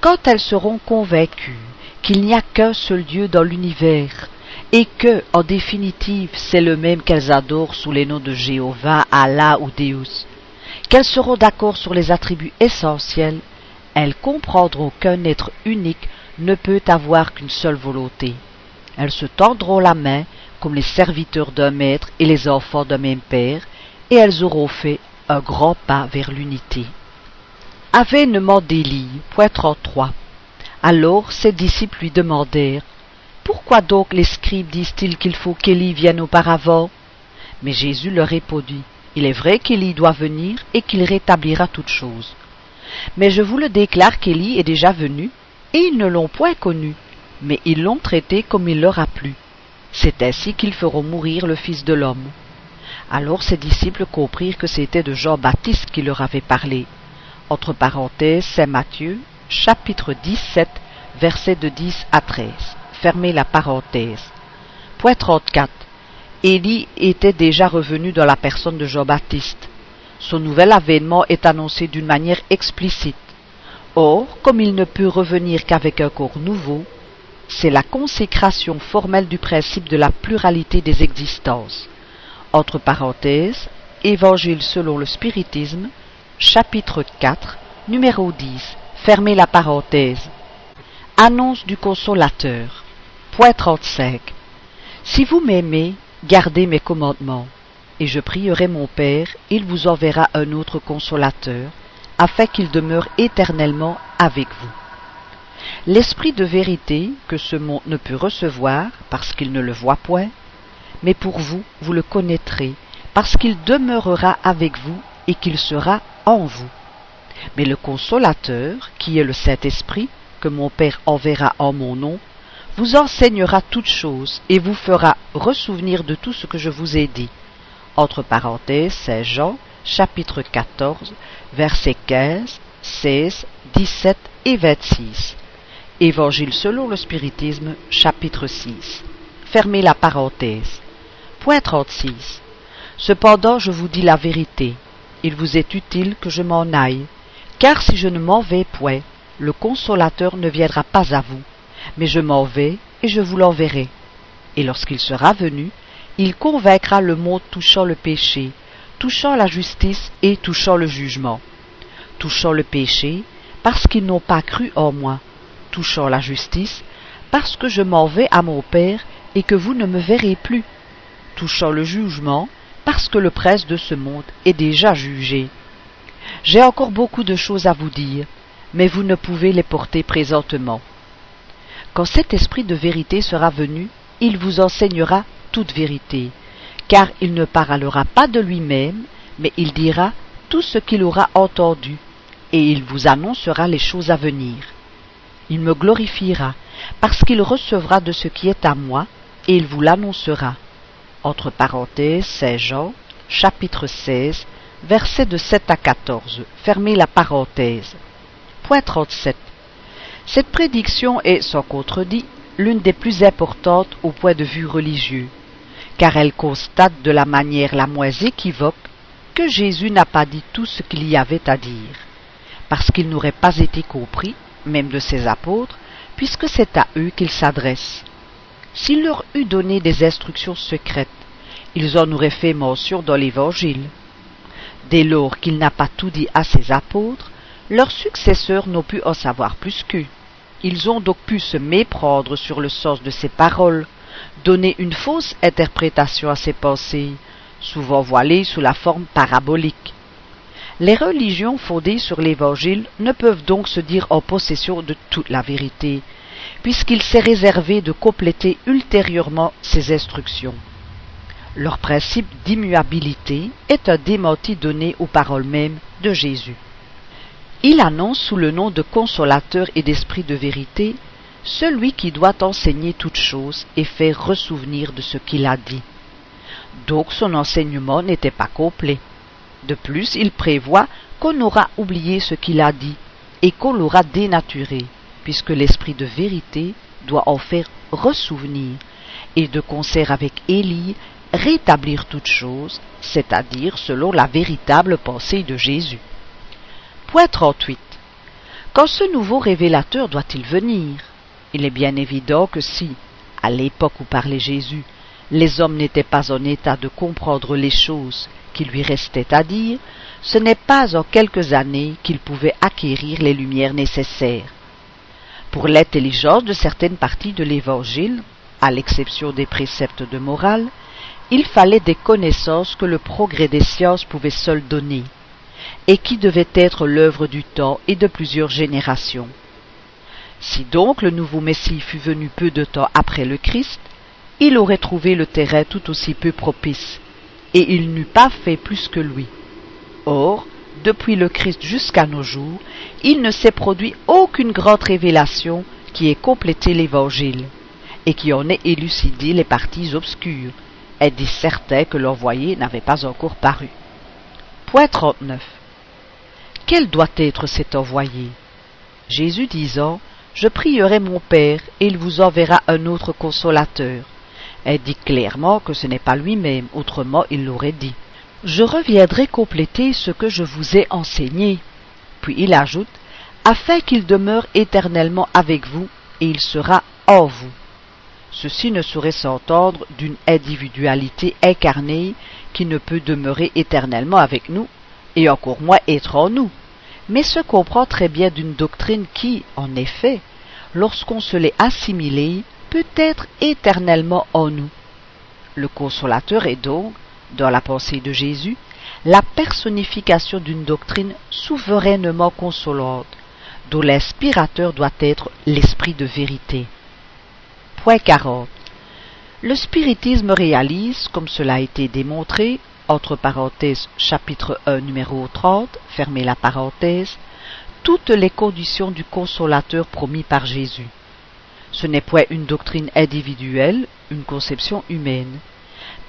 Quand elles seront convaincues qu'il n'y a qu'un seul Dieu dans l'univers, et que, en définitive, c'est le même qu'elles adorent sous les noms de Jéhovah, Allah ou Deus, qu'elles seront d'accord sur les attributs essentiels, elles comprendront qu'un être unique ne peut avoir qu'une seule volonté. Elles se tendront la main comme les serviteurs d'un maître et les enfants d'un même père, et elles auront fait un grand pas vers l'unité. Avènement d'Élie, point 33. Alors ses disciples lui demandèrent pourquoi donc les scribes disent-ils qu'il faut qu'Élie vienne auparavant? Mais Jésus leur répondit, Il est vrai qu'Élie doit venir et qu'il rétablira toutes choses. Mais je vous le déclare qu'Élie est déjà venu, et ils ne l'ont point connu, mais ils l'ont traité comme il leur a plu. C'est ainsi qu'ils feront mourir le Fils de l'homme. Alors ses disciples comprirent que c'était de Jean-Baptiste qui leur avait parlé. Entre parenthèses, Saint Matthieu, chapitre 17, versets de 10 à 13. Fermez la parenthèse. Point 34. Élie était déjà revenu dans la personne de Jean-Baptiste. Son nouvel avènement est annoncé d'une manière explicite. Or, comme il ne peut revenir qu'avec un corps nouveau, c'est la consécration formelle du principe de la pluralité des existences. Entre parenthèses, Évangile selon le spiritisme, chapitre 4, numéro 10. Fermez la parenthèse. Annonce du consolateur. Point 35. Si vous m'aimez, gardez mes commandements, et je prierai mon Père, il vous enverra un autre consolateur, afin qu'il demeure éternellement avec vous. L'esprit de vérité, que ce monde ne peut recevoir, parce qu'il ne le voit point, mais pour vous, vous le connaîtrez, parce qu'il demeurera avec vous et qu'il sera en vous. Mais le consolateur, qui est le Saint-Esprit, que mon Père enverra en mon nom, vous enseignera toutes choses et vous fera ressouvenir de tout ce que je vous ai dit. Entre parenthèses, Saint Jean, chapitre 14, versets 15, 16, 17 et 26. Évangile selon le spiritisme, chapitre 6. Fermez la parenthèse. Point 36. Cependant, je vous dis la vérité. Il vous est utile que je m'en aille, car si je ne m'en vais point, le consolateur ne viendra pas à vous, mais je m'en vais et je vous l'enverrai. Et lorsqu'il sera venu, il convaincra le monde touchant le péché, touchant la justice et touchant le jugement. Touchant le péché, parce qu'ils n'ont pas cru en moi, touchant la justice, parce que je m'en vais à mon Père et que vous ne me verrez plus, touchant le jugement, parce que le prince de ce monde est déjà jugé. J'ai encore beaucoup de choses à vous dire, mais vous ne pouvez les porter présentement. Quand cet esprit de vérité sera venu, il vous enseignera toute vérité, car il ne parlera pas de lui-même, mais il dira tout ce qu'il aura entendu, et il vous annoncera les choses à venir. Il me glorifiera, parce qu'il recevra de ce qui est à moi, et il vous l'annoncera. Entre parenthèses, Saint Jean, chapitre 16, versets de 7 à 14. Fermez la parenthèse. Point 37. Cette prédiction est, sans contredit, l'une des plus importantes au point de vue religieux, car elle constate de la manière la moins équivoque que Jésus n'a pas dit tout ce qu'il y avait à dire, parce qu'il n'aurait pas été compris même de ses apôtres, puisque c'est à eux qu'il s'adresse. S'il leur eût donné des instructions secrètes, ils en auraient fait mention dans l'Évangile. Dès lors qu'il n'a pas tout dit à ses apôtres, leurs successeurs n'ont pu en savoir plus qu'eux. Ils ont donc pu se méprendre sur le sens de ses paroles, donner une fausse interprétation à ses pensées, souvent voilées sous la forme parabolique, les religions fondées sur l'Évangile ne peuvent donc se dire en possession de toute la vérité, puisqu'il s'est réservé de compléter ultérieurement ces instructions. Leur principe d'immuabilité est un démenti donné aux paroles mêmes de Jésus. Il annonce sous le nom de consolateur et d'esprit de vérité celui qui doit enseigner toutes choses et faire ressouvenir de ce qu'il a dit. Donc son enseignement n'était pas complet. De plus, il prévoit qu'on aura oublié ce qu'il a dit et qu'on l'aura dénaturé, puisque l'esprit de vérité doit en faire ressouvenir, et de concert avec Élie, rétablir toutes choses, c'est-à-dire selon la véritable pensée de Jésus. Point 38. Quand ce nouveau révélateur doit-il venir? Il est bien évident que si, à l'époque où parlait Jésus, les hommes n'étaient pas en état de comprendre les choses qu'il lui restait à dire, ce n'est pas en quelques années qu'il pouvait acquérir les lumières nécessaires. Pour l'intelligence de certaines parties de l'Évangile, à l'exception des préceptes de morale, il fallait des connaissances que le progrès des sciences pouvait seul donner, et qui devaient être l'œuvre du temps et de plusieurs générations. Si donc le nouveau Messie fût venu peu de temps après le Christ, il aurait trouvé le terrain tout aussi peu propice, et il n'eût pas fait plus que lui. Or, depuis le Christ jusqu'à nos jours, il ne s'est produit aucune grande révélation qui ait complété l'Évangile, et qui en ait élucidé les parties obscures, dit certain que l'envoyé n'avait pas encore paru. Point 39. Quel doit être cet envoyé? Jésus disant, Je prierai mon Père, et il vous enverra un autre consolateur, elle dit clairement que ce n'est pas lui-même, autrement il l'aurait dit. Je reviendrai compléter ce que je vous ai enseigné. Puis il ajoute, afin qu'il demeure éternellement avec vous, et il sera en vous. Ceci ne saurait s'entendre d'une individualité incarnée qui ne peut demeurer éternellement avec nous, et encore moins être en nous, mais se comprend très bien d'une doctrine qui, en effet, lorsqu'on se l'est assimilée, peut être éternellement en nous. Le consolateur est donc, dans la pensée de Jésus, la personnification d'une doctrine souverainement consolante, dont l'inspirateur doit être l'esprit de vérité. Point 40. Le spiritisme réalise, comme cela a été démontré, entre parenthèses chapitre 1 numéro 30, fermez la parenthèse, toutes les conditions du consolateur promis par Jésus. Ce n'est point une doctrine individuelle, une conception humaine.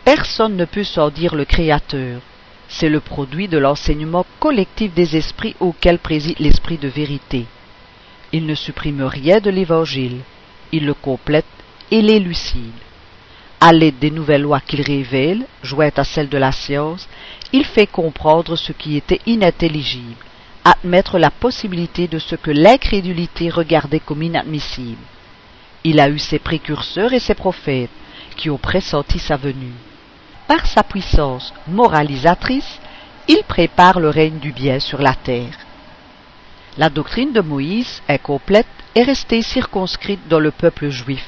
Personne ne peut s'en le Créateur. C'est le produit de l'enseignement collectif des esprits auquel préside l'esprit de vérité. Il ne supprime rien de l'Évangile, il le complète et l'élucide. À l'aide des nouvelles lois qu'il révèle, jointes à celles de la science, il fait comprendre ce qui était inintelligible, admettre la possibilité de ce que l'incrédulité regardait comme inadmissible. Il a eu ses précurseurs et ses prophètes qui ont pressenti sa venue. Par sa puissance moralisatrice, il prépare le règne du bien sur la terre. La doctrine de Moïse, incomplète, est restée circonscrite dans le peuple juif.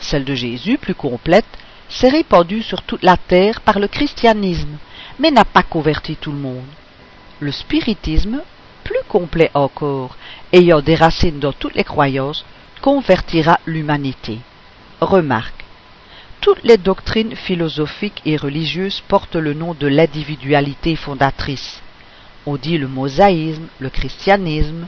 Celle de Jésus, plus complète, s'est répandue sur toute la terre par le christianisme, mais n'a pas converti tout le monde. Le spiritisme, plus complet encore, ayant des racines dans toutes les croyances, convertira l'humanité. Remarque. Toutes les doctrines philosophiques et religieuses portent le nom de l'individualité fondatrice. On dit le mosaïsme, le christianisme,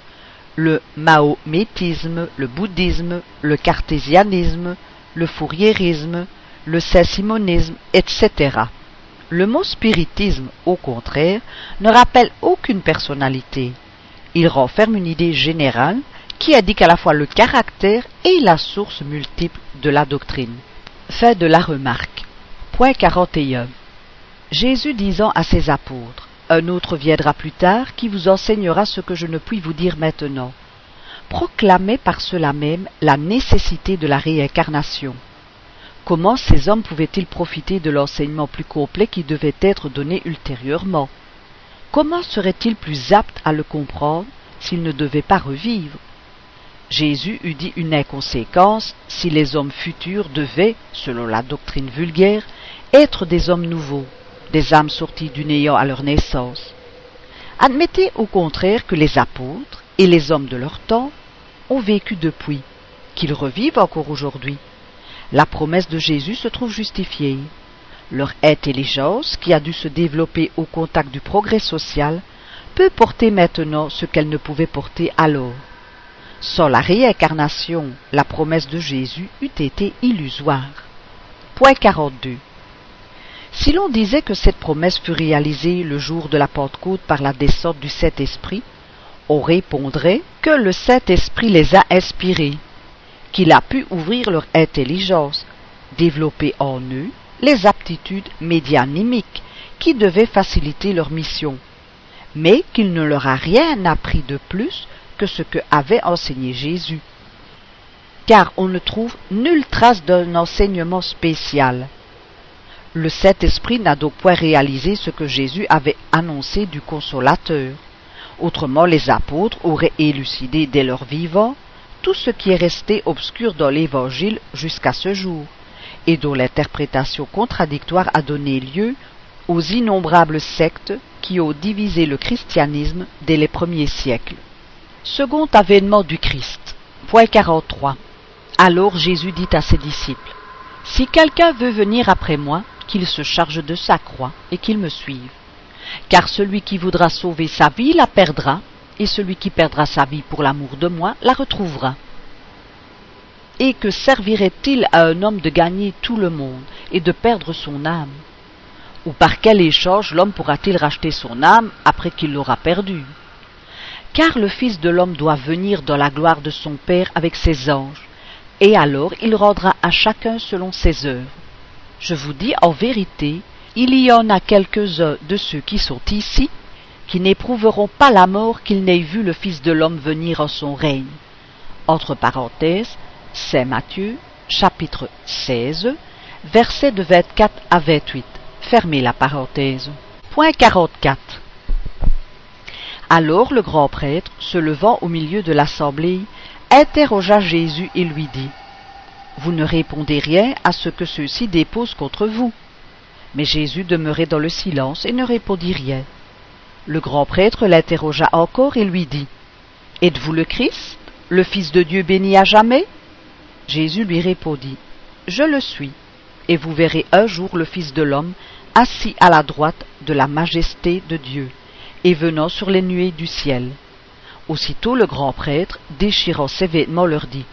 le mahométisme, le bouddhisme, le cartésianisme, le fourriérisme, le saint-simonisme, etc. Le mot spiritisme, au contraire, ne rappelle aucune personnalité. Il renferme une idée générale qui indique à la fois le caractère et la source multiple de la doctrine. Fait de la remarque. Point 41. Jésus disant à ses apôtres, Un autre viendra plus tard qui vous enseignera ce que je ne puis vous dire maintenant proclamait par cela même la nécessité de la réincarnation. Comment ces hommes pouvaient-ils profiter de l'enseignement plus complet qui devait être donné ultérieurement? Comment seraient-ils plus aptes à le comprendre s'ils ne devaient pas revivre? Jésus eût dit une inconséquence si les hommes futurs devaient, selon la doctrine vulgaire, être des hommes nouveaux, des âmes sorties du néant à leur naissance. Admettez au contraire que les apôtres et les hommes de leur temps ont vécu depuis, qu'ils revivent encore aujourd'hui. La promesse de Jésus se trouve justifiée. Leur intelligence, qui a dû se développer au contact du progrès social, peut porter maintenant ce qu'elle ne pouvait porter alors. Sans la réincarnation, la promesse de Jésus eût été illusoire. Point 42. Si l'on disait que cette promesse fut réalisée le jour de la Pentecôte par la descente du Saint-Esprit, on répondrait que le Saint-Esprit les a inspirés, qu'il a pu ouvrir leur intelligence, développer en eux les aptitudes médianimiques qui devaient faciliter leur mission, mais qu'il ne leur a rien appris de plus que ce que avait enseigné Jésus. Car on ne trouve nulle trace d'un enseignement spécial. Le Saint-Esprit n'a donc point réalisé ce que Jésus avait annoncé du Consolateur. Autrement, les apôtres auraient élucidé dès leur vivant tout ce qui est resté obscur dans l'Évangile jusqu'à ce jour, et dont l'interprétation contradictoire a donné lieu aux innombrables sectes qui ont divisé le christianisme dès les premiers siècles. Second avènement du Christ. Point 43. Alors Jésus dit à ses disciples, Si quelqu'un veut venir après moi, qu'il se charge de sa croix et qu'il me suive car celui qui voudra sauver sa vie la perdra, et celui qui perdra sa vie pour l'amour de moi la retrouvera. Et que servirait-il à un homme de gagner tout le monde et de perdre son âme? Ou par quel échange l'homme pourra-t-il racheter son âme après qu'il l'aura perdue? Car le Fils de l'homme doit venir dans la gloire de son Père avec ses anges, et alors il rendra à chacun selon ses œuvres. Je vous dis en vérité, il y en a quelques-uns de ceux qui sont ici qui n'éprouveront pas la mort qu'ils n'aient vu le Fils de l'homme venir en son règne. Entre parenthèses, Saint Matthieu, chapitre 16, versets de 24 à 28. Fermez la parenthèse. Point 44. Alors le grand prêtre, se levant au milieu de l'assemblée, interrogea Jésus et lui dit Vous ne répondez rien à ce que ceux-ci déposent contre vous. Mais Jésus demeurait dans le silence et ne répondit rien. Le grand prêtre l'interrogea encore et lui dit Êtes-vous le Christ, le Fils de Dieu béni à jamais? Jésus lui répondit Je le suis. et vous verrez un jour le Fils de l'homme assis à la droite de la majesté de Dieu, et venant sur les nuées du ciel. Aussitôt le grand prêtre, déchirant ses vêtements, leur dit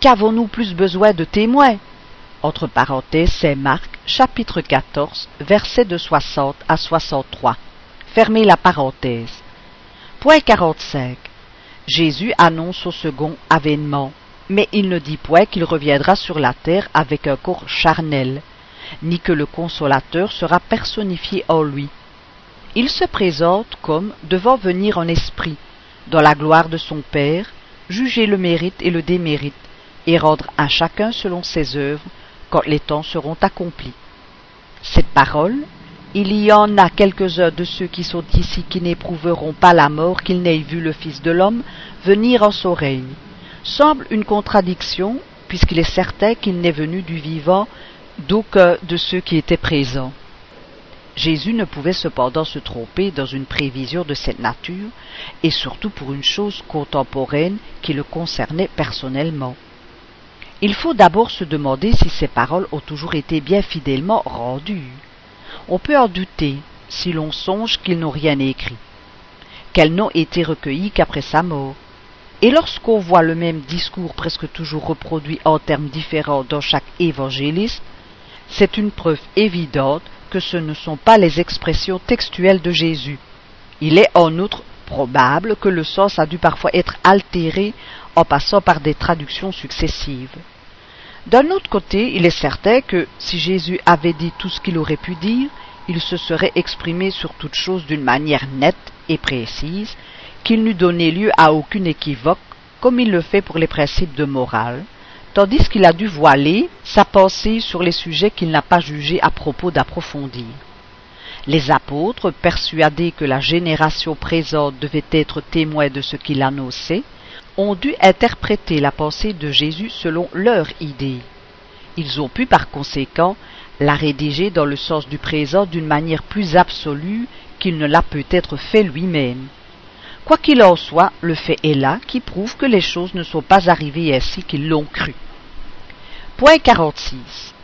Qu'avons-nous plus besoin de témoins? Entre parenthèses, c'est Marc, chapitre 14, versets de 60 à 63. Fermez la parenthèse. Point 45. Jésus annonce au second avènement, mais il ne dit point qu'il reviendra sur la terre avec un corps charnel, ni que le consolateur sera personnifié en lui. Il se présente comme devant venir en esprit, dans la gloire de son Père, juger le mérite et le démérite, et rendre à chacun selon ses œuvres, quand les temps seront accomplis. Cette parole, il y en a quelques-uns de ceux qui sont ici qui n'éprouveront pas la mort qu'ils n'aient vu le Fils de l'homme venir en son règne, semble une contradiction, puisqu'il est certain qu'il n'est venu du vivant d'aucun de ceux qui étaient présents. Jésus ne pouvait cependant se tromper dans une prévision de cette nature, et surtout pour une chose contemporaine qui le concernait personnellement. Il faut d'abord se demander si ces paroles ont toujours été bien fidèlement rendues. On peut en douter si l'on songe qu'ils n'ont rien écrit, qu'elles n'ont été recueillies qu'après sa mort. Et lorsqu'on voit le même discours presque toujours reproduit en termes différents dans chaque évangéliste, c'est une preuve évidente que ce ne sont pas les expressions textuelles de Jésus. Il est en outre probable que le sens a dû parfois être altéré en passant par des traductions successives. D'un autre côté, il est certain que si Jésus avait dit tout ce qu'il aurait pu dire, il se serait exprimé sur toute chose d'une manière nette et précise, qu'il n'eût donné lieu à aucune équivoque, comme il le fait pour les principes de morale, tandis qu'il a dû voiler sa pensée sur les sujets qu'il n'a pas jugé à propos d'approfondir. Les apôtres, persuadés que la génération présente devait être témoin de ce qu'il annonçait, ont dû interpréter la pensée de Jésus selon leur idée. Ils ont pu par conséquent la rédiger dans le sens du présent d'une manière plus absolue qu'il ne l'a peut-être fait lui-même. Quoi qu'il en soit, le fait est là qui prouve que les choses ne sont pas arrivées ainsi qu'ils l'ont cru. Point 46.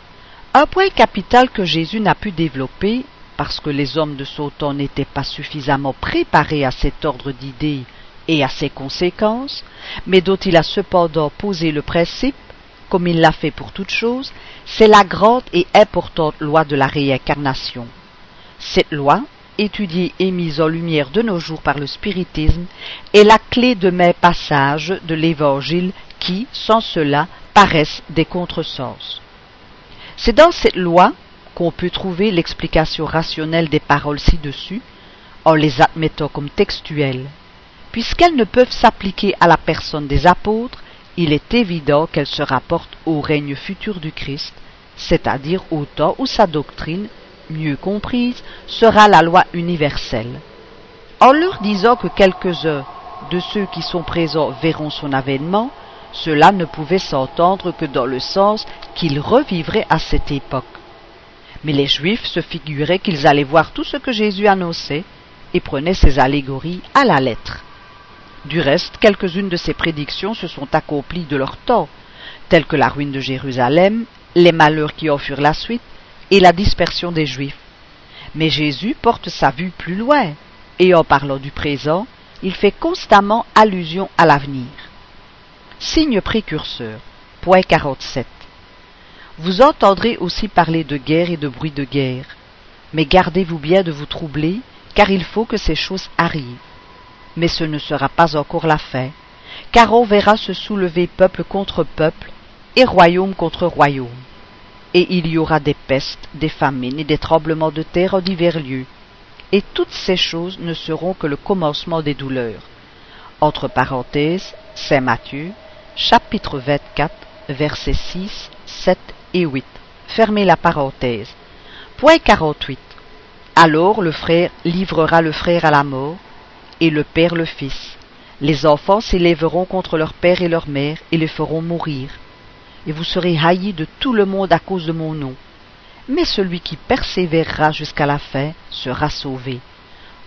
Un point capital que Jésus n'a pu développer, parce que les hommes de son temps n'étaient pas suffisamment préparés à cet ordre d'idées et à ses conséquences, mais dont il a cependant posé le principe, comme il l'a fait pour toute chose, c'est la grande et importante loi de la réincarnation. Cette loi, étudiée et mise en lumière de nos jours par le spiritisme, est la clé de mes passages de l'Évangile qui, sans cela, paraissent des contresens. C'est dans cette loi qu'on peut trouver l'explication rationnelle des paroles ci-dessus, en les admettant comme textuelles. Puisqu'elles ne peuvent s'appliquer à la personne des apôtres, il est évident qu'elles se rapportent au règne futur du Christ, c'est-à-dire au temps où sa doctrine mieux comprise, sera la loi universelle. En leur disant que quelques-uns de ceux qui sont présents verront son avènement, cela ne pouvait s'entendre que dans le sens qu'il revivrait à cette époque. Mais les Juifs se figuraient qu'ils allaient voir tout ce que Jésus annonçait et prenaient ses allégories à la lettre. Du reste, quelques-unes de ces prédictions se sont accomplies de leur temps, telles que la ruine de Jérusalem, les malheurs qui en furent la suite, et la dispersion des Juifs. Mais Jésus porte sa vue plus loin, et en parlant du présent, il fait constamment allusion à l'avenir. Signe précurseur. Point 47. Vous entendrez aussi parler de guerre et de bruit de guerre. Mais gardez-vous bien de vous troubler, car il faut que ces choses arrivent. Mais ce ne sera pas encore la fin, car on verra se soulever peuple contre peuple, et royaume contre royaume et il y aura des pestes, des famines et des tremblements de terre en divers lieux. Et toutes ces choses ne seront que le commencement des douleurs. Entre parenthèses, Saint Matthieu, chapitre 24, versets 6, 7 et 8. Fermez la parenthèse. Point 48. Alors le frère livrera le frère à la mort, et le père le fils. Les enfants s'élèveront contre leur père et leur mère, et les feront mourir et vous serez haïs de tout le monde à cause de mon nom. Mais celui qui persévérera jusqu'à la fin sera sauvé.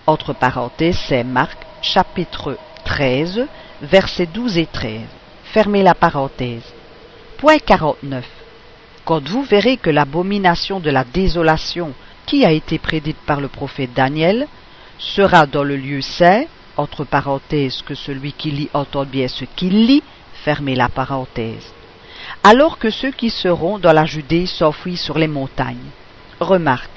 Entre parenthèses, c'est Marc, chapitre 13, versets 12 et 13. Fermez la parenthèse. Point 49. quand vous verrez que l'abomination de la désolation qui a été prédite par le prophète Daniel sera dans le lieu saint, entre parenthèses que celui qui lit entend bien ce qu'il lit, fermez la parenthèse, alors que ceux qui seront dans la Judée s'enfuient sur les montagnes. Remarque,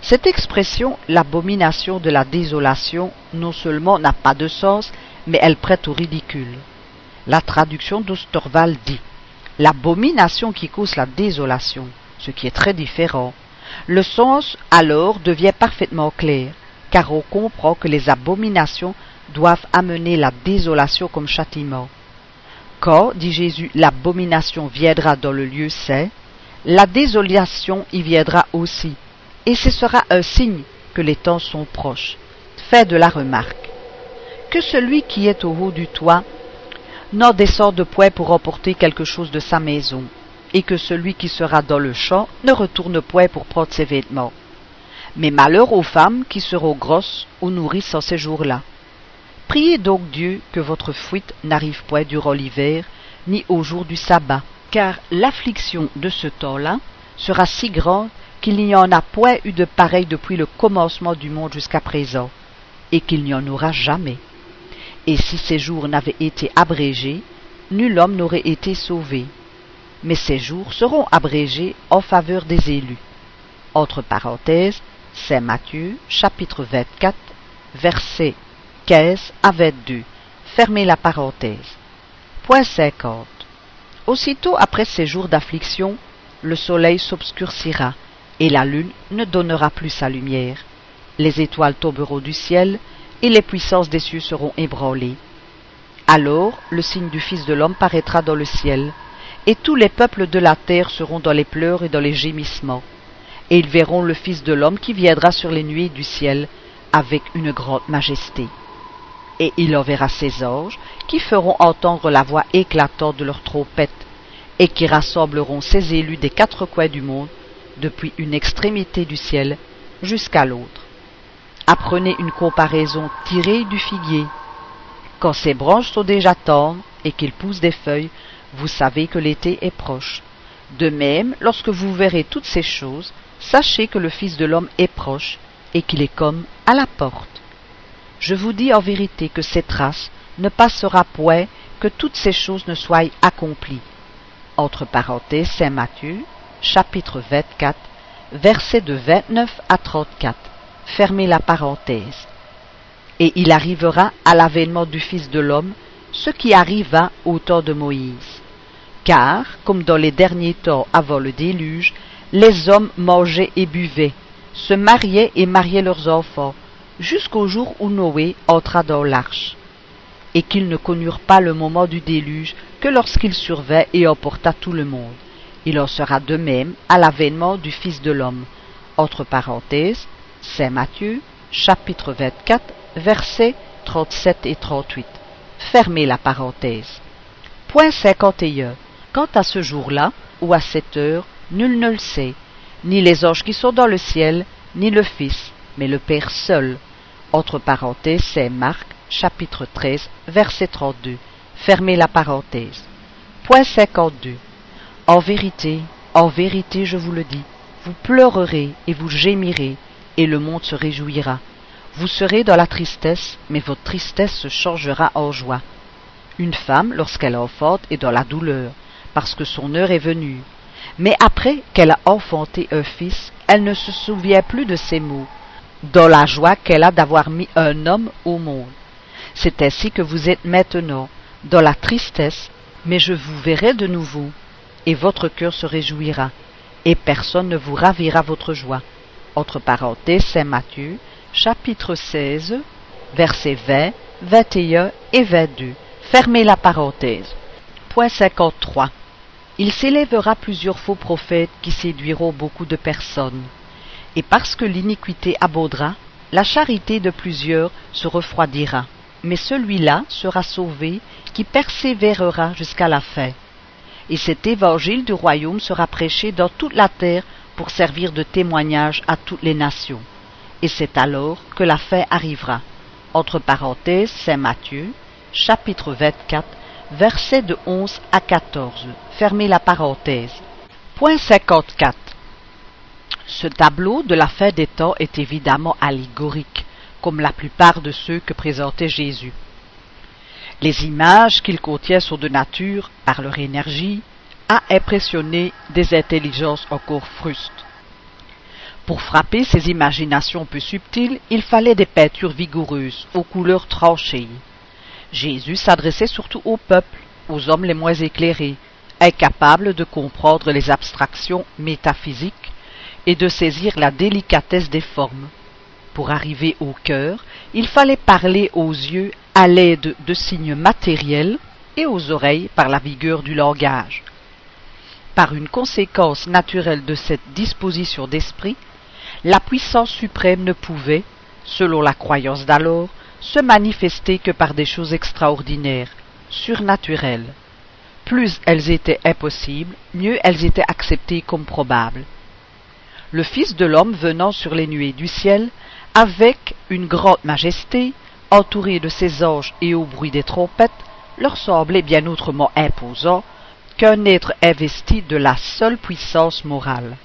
cette expression, l'abomination de la désolation, non seulement n'a pas de sens, mais elle prête au ridicule. La traduction d'Osterval dit l'abomination qui cause la désolation, ce qui est très différent. Le sens alors devient parfaitement clair, car on comprend que les abominations doivent amener la désolation comme châtiment. Quand, dit Jésus, l'abomination viendra dans le lieu saint, la désolation y viendra aussi, et ce sera un signe que les temps sont proches. Fait de la remarque. Que celui qui est au haut du toit n'en descende point pour emporter quelque chose de sa maison, et que celui qui sera dans le champ ne retourne point pour prendre ses vêtements. Mais malheur aux femmes qui seront grosses ou nourrices en ces jours-là. Priez donc Dieu que votre fuite n'arrive point durant l'hiver, ni au jour du sabbat, car l'affliction de ce temps-là sera si grande qu'il n'y en a point eu de pareil depuis le commencement du monde jusqu'à présent, et qu'il n'y en aura jamais. Et si ces jours n'avaient été abrégés, nul homme n'aurait été sauvé. Mais ces jours seront abrégés en faveur des élus. Saint Matthieu, chapitre 24, versets 15 à 22. Fermez la parenthèse. Point 50. Aussitôt après ces jours d'affliction, le soleil s'obscurcira, et la lune ne donnera plus sa lumière. Les étoiles tomberont du ciel, et les puissances des cieux seront ébranlées. Alors le signe du Fils de l'homme paraîtra dans le ciel, et tous les peuples de la terre seront dans les pleurs et dans les gémissements. Et ils verront le Fils de l'homme qui viendra sur les nuées du ciel avec une grande majesté. Et il enverra ses anges, qui feront entendre la voix éclatante de leurs trompettes, et qui rassembleront ses élus des quatre coins du monde, depuis une extrémité du ciel jusqu'à l'autre. Apprenez une comparaison tirée du figuier. Quand ses branches sont déjà tendres et qu'il pousse des feuilles, vous savez que l'été est proche. De même, lorsque vous verrez toutes ces choses, sachez que le Fils de l'homme est proche et qu'il est comme à la porte. Je vous dis en vérité que cette race ne passera point que toutes ces choses ne soient accomplies. Entre parenthèses, Saint Matthieu, chapitre 24, versets de 29 à 34. Fermez la parenthèse. Et il arrivera à l'avènement du Fils de l'homme ce qui arriva au temps de Moïse. Car, comme dans les derniers temps avant le déluge, les hommes mangeaient et buvaient, se mariaient et mariaient leurs enfants, jusqu'au jour où Noé entra dans l'arche, et qu'ils ne connurent pas le moment du déluge que lorsqu'il survint et emporta tout le monde. Il en sera de même à l'avènement du Fils de l'homme. Entre parenthèses, Saint Matthieu, chapitre 24, versets 37 et 38. Fermez la parenthèse. Point 51. Quant à ce jour-là, ou à cette heure, nul ne le sait, ni les anges qui sont dans le ciel, ni le Fils, mais le Père seul. Entre parenthèses, Saint Marc, chapitre 13, verset 32. Fermez la parenthèse. Point 52. En vérité, en vérité, je vous le dis, vous pleurerez et vous gémirez, et le monde se réjouira. Vous serez dans la tristesse, mais votre tristesse se changera en joie. Une femme, lorsqu'elle enfante, est dans la douleur, parce que son heure est venue. Mais après qu'elle a enfanté un fils, elle ne se souvient plus de ses mots, dans la joie qu'elle a d'avoir mis un homme au monde. C'est ainsi que vous êtes maintenant, dans la tristesse, mais je vous verrai de nouveau, et votre cœur se réjouira, et personne ne vous ravira votre joie entre parenthèses Saint Matthieu, chapitre 16, versets 20, 21 et 22. Fermez la parenthèse. Point 53. Il s'élèvera plusieurs faux prophètes qui séduiront beaucoup de personnes. Et parce que l'iniquité abondera, la charité de plusieurs se refroidira. Mais celui-là sera sauvé qui persévérera jusqu'à la fin. Et cet évangile du royaume sera prêché dans toute la terre pour servir de témoignage à toutes les nations. Et c'est alors que la fin arrivera. Entre parenthèses, Saint Matthieu, chapitre 24, versets de 11 à 14. Fermez la parenthèse. Point 54. Ce tableau de la fin des temps est évidemment allégorique, comme la plupart de ceux que présentait Jésus. Les images qu'il contient sont de nature, par leur énergie, à impressionner des intelligences encore frustes. Pour frapper ces imaginations peu subtiles, il fallait des peintures vigoureuses, aux couleurs tranchées. Jésus s'adressait surtout au peuple, aux hommes les moins éclairés, incapables de comprendre les abstractions métaphysiques et de saisir la délicatesse des formes. Pour arriver au cœur, il fallait parler aux yeux à l'aide de signes matériels et aux oreilles par la vigueur du langage. Par une conséquence naturelle de cette disposition d'esprit, la puissance suprême ne pouvait, selon la croyance d'alors, se manifester que par des choses extraordinaires, surnaturelles. Plus elles étaient impossibles, mieux elles étaient acceptées comme probables. Le Fils de l'homme venant sur les nuées du ciel, avec une grande majesté, entouré de ses anges et au bruit des trompettes, leur semblait bien autrement imposant qu'un être investi de la seule puissance morale.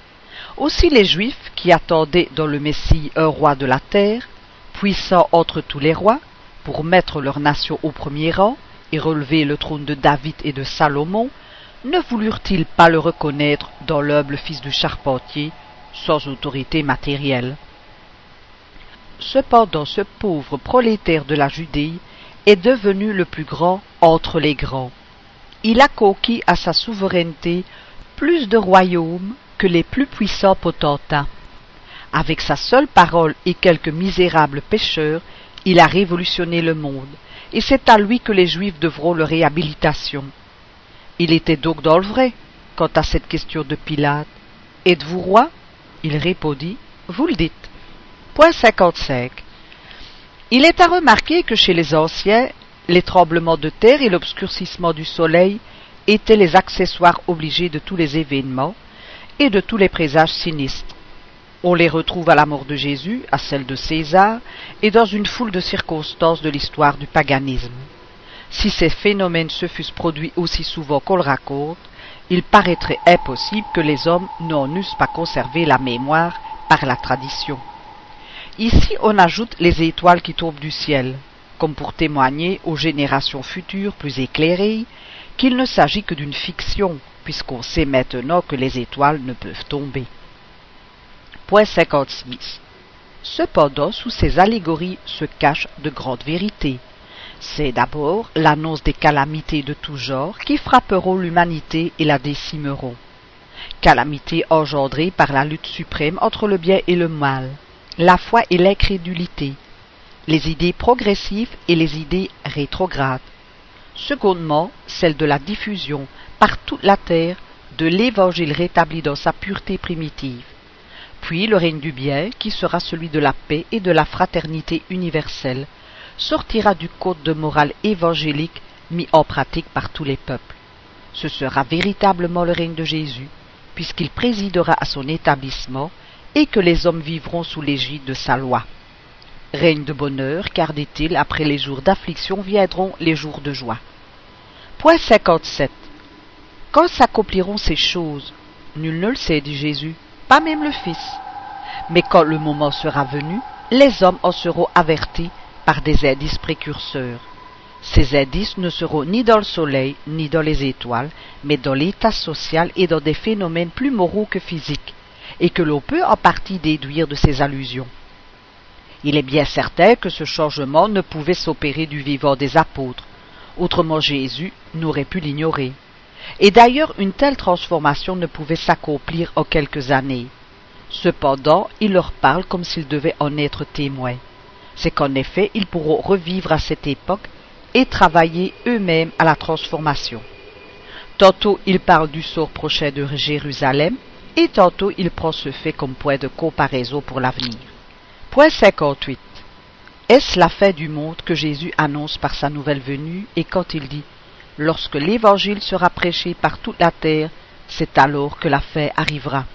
Aussi les Juifs, qui attendaient dans le Messie un roi de la terre, puissant entre tous les rois, pour mettre leur nation au premier rang et relever le trône de David et de Salomon, ne voulurent-ils pas le reconnaître dans l'humble fils du charpentier, sans autorité matérielle? Cependant ce pauvre prolétaire de la Judée est devenu le plus grand entre les grands. Il a conquis à sa souveraineté plus de royaumes que les plus puissants potentats. Avec sa seule parole et quelques misérables pécheurs, il a révolutionné le monde, et c'est à lui que les Juifs devront leur réhabilitation. Il était donc dans le vrai quant à cette question de Pilate. Êtes-vous roi? Il répondit, Vous le dites. Point 55. Il est à remarquer que chez les anciens, les tremblements de terre et l'obscurcissement du soleil étaient les accessoires obligés de tous les événements et de tous les présages sinistres. On les retrouve à la mort de Jésus, à celle de César, et dans une foule de circonstances de l'histoire du paganisme. Si ces phénomènes se fussent produits aussi souvent qu'on le raconte, il paraîtrait impossible que les hommes n'en eussent pas conservé la mémoire par la tradition. Ici on ajoute les étoiles qui tombent du ciel, comme pour témoigner aux générations futures plus éclairées qu'il ne s'agit que d'une fiction, puisqu'on sait maintenant que les étoiles ne peuvent tomber. Point 56. Cependant, sous ces allégories se cachent de grandes vérités. C'est d'abord l'annonce des calamités de tout genre qui frapperont l'humanité et la décimeront. Calamités engendrées par la lutte suprême entre le bien et le mal, la foi et l'incrédulité, les idées progressives et les idées rétrogrades. Secondement, celle de la diffusion par toute la terre de l'Évangile rétabli dans sa pureté primitive. Puis le règne du bien, qui sera celui de la paix et de la fraternité universelle, sortira du code de morale évangélique mis en pratique par tous les peuples. Ce sera véritablement le règne de Jésus, puisqu'il présidera à son établissement et que les hommes vivront sous l'égide de sa loi. Règne de bonheur, car dit-il, après les jours d'affliction viendront les jours de joie. Point 57. Quand s'accompliront ces choses? Nul ne le sait, dit Jésus, pas même le Fils. Mais quand le moment sera venu, les hommes en seront avertis par des indices précurseurs. Ces indices ne seront ni dans le soleil, ni dans les étoiles, mais dans l'état social et dans des phénomènes plus moraux que physiques, et que l'on peut en partie déduire de ces allusions. Il est bien certain que ce changement ne pouvait s'opérer du vivant des apôtres, autrement Jésus n'aurait pu l'ignorer. Et d'ailleurs une telle transformation ne pouvait s'accomplir en quelques années. Cependant, il leur parle comme s'ils devaient en être témoins. C'est qu'en effet, ils pourront revivre à cette époque et travailler eux-mêmes à la transformation. Tantôt il parle du sort prochain de Jérusalem, et tantôt il prend ce fait comme point de comparaison pour l'avenir. Point 58. Est-ce la fin du monde que Jésus annonce par sa nouvelle venue et quand il dit Lorsque l'Évangile sera prêché par toute la terre, c'est alors que la fin arrivera.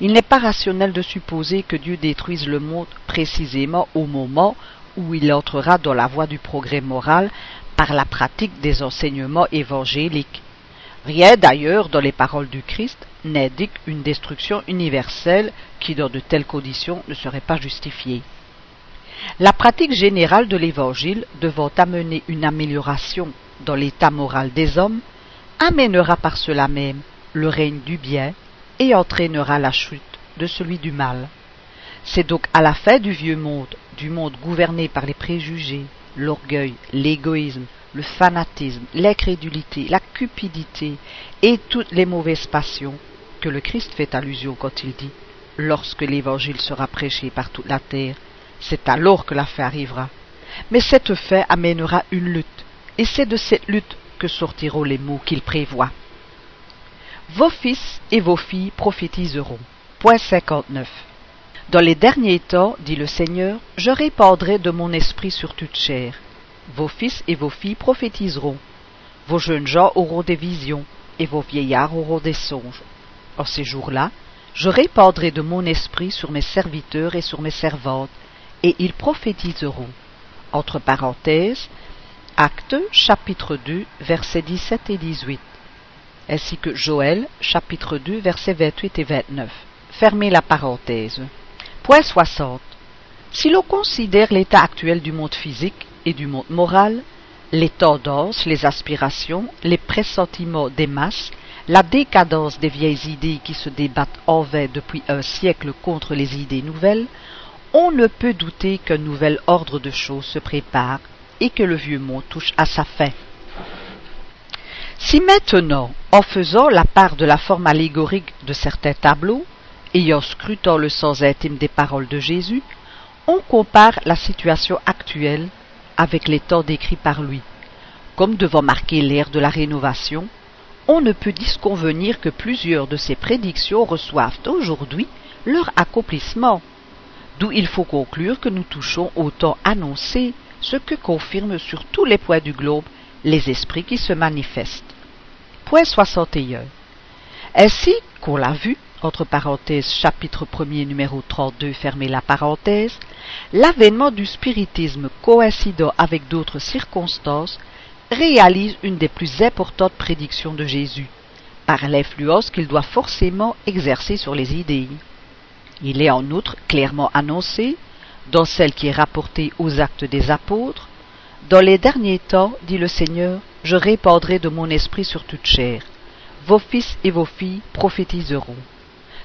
Il n'est pas rationnel de supposer que Dieu détruise le monde précisément au moment où il entrera dans la voie du progrès moral par la pratique des enseignements évangéliques. Rien d'ailleurs dans les paroles du Christ n'indique une destruction universelle qui dans de telles conditions ne serait pas justifiée. La pratique générale de l'Évangile devant amener une amélioration dans l'état moral des hommes, amènera par cela même le règne du bien et entraînera la chute de celui du mal. C'est donc à la fin du vieux monde, du monde gouverné par les préjugés, l'orgueil, l'égoïsme, le fanatisme, l'incrédulité, la cupidité et toutes les mauvaises passions, que le Christ fait allusion quand il dit Lorsque l'Évangile sera prêché par toute la terre, c'est alors que la fin arrivera. Mais cette fin amènera une lutte, et c'est de cette lutte que sortiront les mots qu'il prévoit. Vos fils et vos filles prophétiseront. Point 59. Dans les derniers temps, dit le Seigneur, je répandrai de mon esprit sur toute chair. Vos fils et vos filles prophétiseront. Vos jeunes gens auront des visions, et vos vieillards auront des songes. En ces jours-là, je répandrai de mon esprit sur mes serviteurs et sur mes servantes, et ils prophétiseront. Entre parenthèses, Actes chapitre 2 versets 17 et 18, ainsi que Joël chapitre 2 versets 28 et 29. Fermez la parenthèse. Point 60. Si l'on considère l'état actuel du monde physique et du monde moral, les tendances, les aspirations, les pressentiments des masses, la décadence des vieilles idées qui se débattent en vain depuis un siècle contre les idées nouvelles, on ne peut douter qu'un nouvel ordre de choses se prépare et que le vieux monde touche à sa fin. Si maintenant, en faisant la part de la forme allégorique de certains tableaux, et en scrutant le sens intime des paroles de Jésus, on compare la situation actuelle avec les temps décrits par lui. Comme devant marquer l'ère de la rénovation, on ne peut disconvenir que plusieurs de ces prédictions reçoivent aujourd'hui leur accomplissement d'où il faut conclure que nous touchons au temps annoncé, ce que confirment sur tous les points du globe les esprits qui se manifestent. Point 61. Ainsi qu'on l'a vu, entre parenthèses chapitre 1er numéro 32 fermez la parenthèse, l'avènement du spiritisme coïncidant avec d'autres circonstances réalise une des plus importantes prédictions de Jésus, par l'influence qu'il doit forcément exercer sur les idées. Il est en outre clairement annoncé, dans celle qui est rapportée aux actes des apôtres, Dans les derniers temps, dit le Seigneur, je répandrai de mon esprit sur toute chair. Vos fils et vos filles prophétiseront.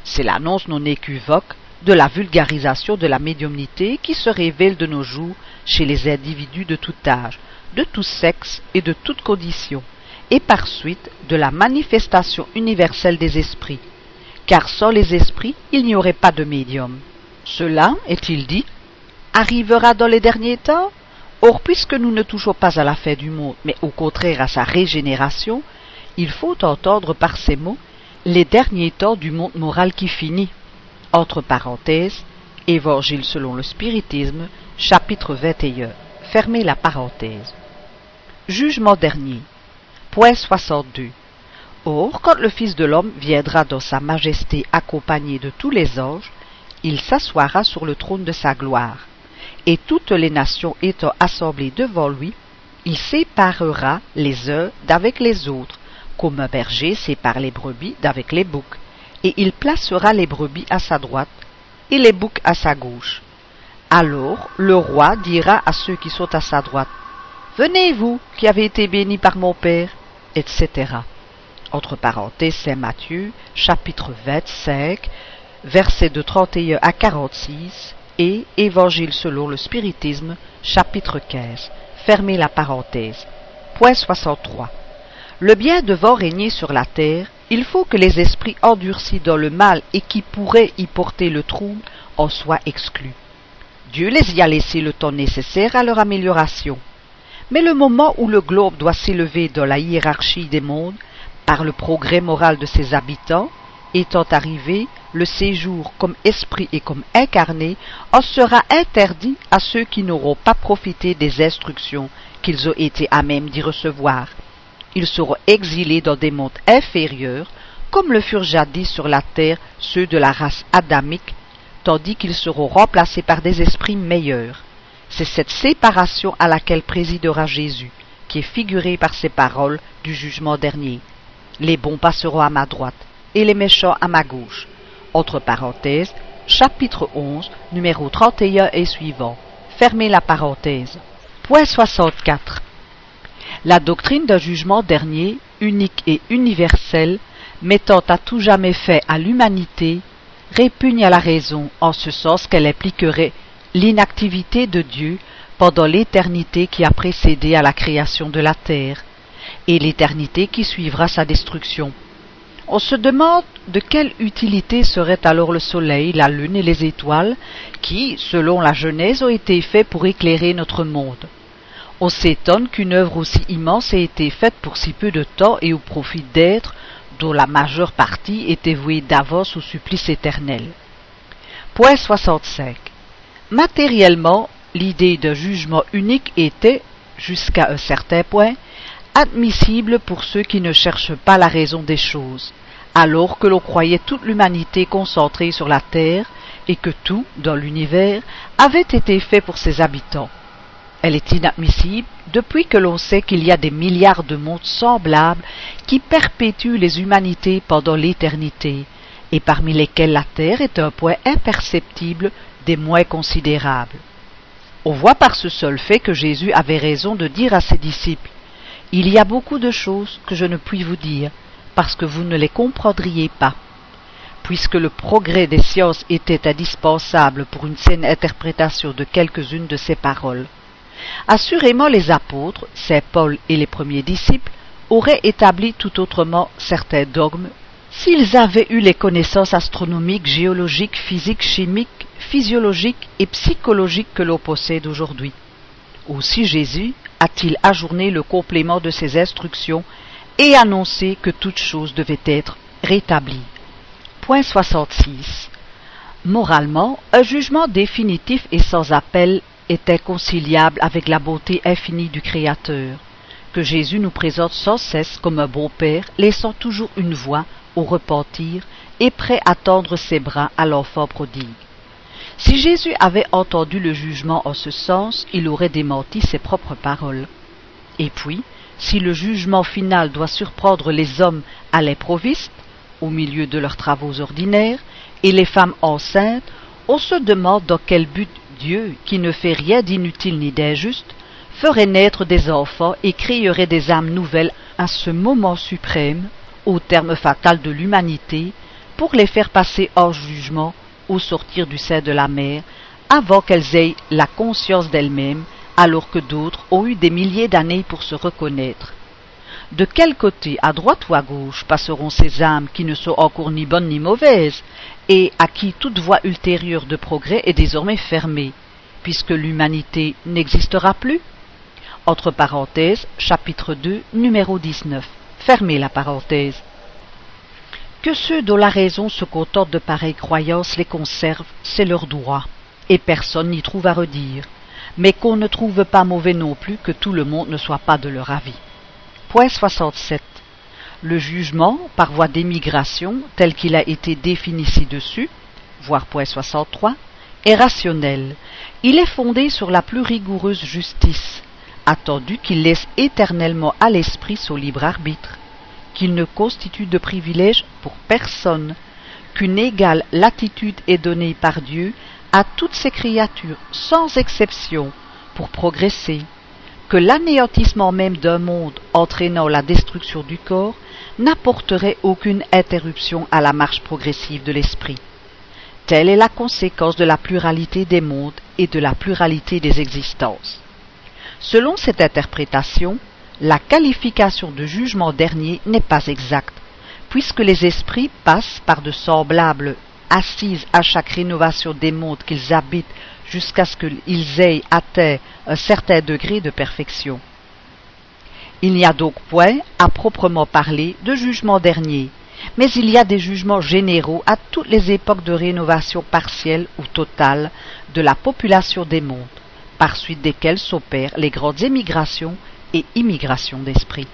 C'est l'annonce non équivoque de la vulgarisation de la médiumnité qui se révèle de nos jours chez les individus de tout âge, de tout sexe et de toute condition, et par suite de la manifestation universelle des esprits, car sans les esprits il n'y aurait pas de médium. Cela, est-il dit, arrivera dans les derniers temps? Or, puisque nous ne touchons pas à la fin du monde, mais au contraire à sa régénération, il faut entendre par ces mots les derniers temps du monde moral qui finit. Entre parenthèses, Évangile selon le spiritisme, chapitre 21. Fermez la parenthèse. Jugement dernier. Point 62. Or, quand le Fils de l'homme viendra dans sa majesté accompagné de tous les anges, il s'assoira sur le trône de sa gloire, et toutes les nations étant assemblées devant lui, il séparera les uns d'avec les autres, comme un berger sépare les brebis d'avec les boucs, et il placera les brebis à sa droite et les boucs à sa gauche. Alors le roi dira à ceux qui sont à sa droite, Venez vous, qui avez été bénis par mon Père, etc entre parenthèses Saint Matthieu, chapitre 25, versets de 31 à 46, et Évangile selon le spiritisme, chapitre 15. Fermez la parenthèse. Point 63. Le bien devant régner sur la terre, il faut que les esprits endurcis dans le mal et qui pourraient y porter le trouble en soient exclus. Dieu les y a laissé le temps nécessaire à leur amélioration. Mais le moment où le globe doit s'élever dans la hiérarchie des mondes, par le progrès moral de ses habitants, étant arrivé, le séjour comme esprit et comme incarné en sera interdit à ceux qui n'auront pas profité des instructions qu'ils ont été à même d'y recevoir. Ils seront exilés dans des mondes inférieurs, comme le furent jadis sur la terre ceux de la race adamique, tandis qu'ils seront remplacés par des esprits meilleurs. C'est cette séparation à laquelle présidera Jésus, qui est figurée par ces paroles du jugement dernier. Les bons passeront à ma droite et les méchants à ma gauche. Entre parenthèses, chapitre 11, numéro 31 et suivant. Fermez la parenthèse. Point 64. La doctrine d'un jugement dernier, unique et universel, mettant à tout jamais fait à l'humanité, répugne à la raison en ce sens qu'elle impliquerait l'inactivité de Dieu pendant l'éternité qui a précédé à la création de la terre, et l'éternité qui suivra sa destruction. On se demande de quelle utilité seraient alors le soleil, la lune et les étoiles, qui, selon la Genèse, ont été faits pour éclairer notre monde. On s'étonne qu'une œuvre aussi immense ait été faite pour si peu de temps et au profit d'êtres dont la majeure partie était vouée d'avance au supplice éternel. Point 65. Matériellement, l'idée d'un jugement unique était, jusqu'à un certain point, admissible pour ceux qui ne cherchent pas la raison des choses, alors que l'on croyait toute l'humanité concentrée sur la terre et que tout, dans l'univers, avait été fait pour ses habitants. Elle est inadmissible depuis que l'on sait qu'il y a des milliards de mondes semblables qui perpétuent les humanités pendant l'éternité, et parmi lesquels la Terre est un point imperceptible des moins considérables. On voit par ce seul fait que Jésus avait raison de dire à ses disciples Il y a beaucoup de choses que je ne puis vous dire, parce que vous ne les comprendriez pas. Puisque le progrès des sciences était indispensable pour une saine interprétation de quelques-unes de ces paroles. Assurément les apôtres, saint Paul et les premiers disciples, auraient établi tout autrement certains dogmes s'ils avaient eu les connaissances astronomiques, géologiques, physiques, chimiques, physiologiques et psychologiques que l'on possède aujourd'hui. Aussi Jésus a-t-il ajourné le complément de ses instructions et annoncé que toute chose devait être rétablie. Point 66. Moralement, un jugement définitif et sans appel est inconciliable avec la beauté infinie du Créateur, que Jésus nous présente sans cesse comme un beau Père, laissant toujours une voix au repentir et prêt à tendre ses bras à l'enfant prodigue. Si Jésus avait entendu le jugement en ce sens, il aurait démenti ses propres paroles. Et puis, si le jugement final doit surprendre les hommes à l'improviste, au milieu de leurs travaux ordinaires, et les femmes enceintes, on se demande dans quel but Dieu, qui ne fait rien d'inutile ni d'injuste, ferait naître des enfants et créerait des âmes nouvelles à ce moment suprême, au terme fatal de l'humanité, pour les faire passer hors jugement au sortir du sein de la mer, avant qu'elles aient la conscience d'elles-mêmes, alors que d'autres ont eu des milliers d'années pour se reconnaître. De quel côté, à droite ou à gauche, passeront ces âmes qui ne sont encore ni bonnes ni mauvaises, et à qui toute voie ultérieure de progrès est désormais fermée, puisque l'humanité n'existera plus? Entre parenthèses, chapitre 2, numéro 19. Fermez la parenthèse. Que ceux dont la raison se contente de pareilles croyances les conservent, c'est leur droit, et personne n'y trouve à redire, mais qu'on ne trouve pas mauvais non plus que tout le monde ne soit pas de leur avis. Point 67. Le jugement, par voie d'émigration, tel qu'il a été défini ci-dessus, voir point 63, est rationnel. Il est fondé sur la plus rigoureuse justice, attendu qu'il laisse éternellement à l'esprit son libre arbitre, qu'il ne constitue de privilège pour personne, qu'une égale latitude est donnée par Dieu à toutes ses créatures, sans exception, pour progresser, que l'anéantissement même d'un monde entraînant la destruction du corps n'apporterait aucune interruption à la marche progressive de l'esprit. Telle est la conséquence de la pluralité des mondes et de la pluralité des existences. Selon cette interprétation, la qualification de jugement dernier n'est pas exacte, puisque les esprits passent par de semblables assises à chaque rénovation des mondes qu'ils habitent jusqu'à ce qu'ils aient atteint un certain degré de perfection. Il n'y a donc point, à proprement parler, de jugement dernier, mais il y a des jugements généraux à toutes les époques de rénovation partielle ou totale de la population des mondes, par suite desquels s'opèrent les grandes émigrations et immigrations d'esprit.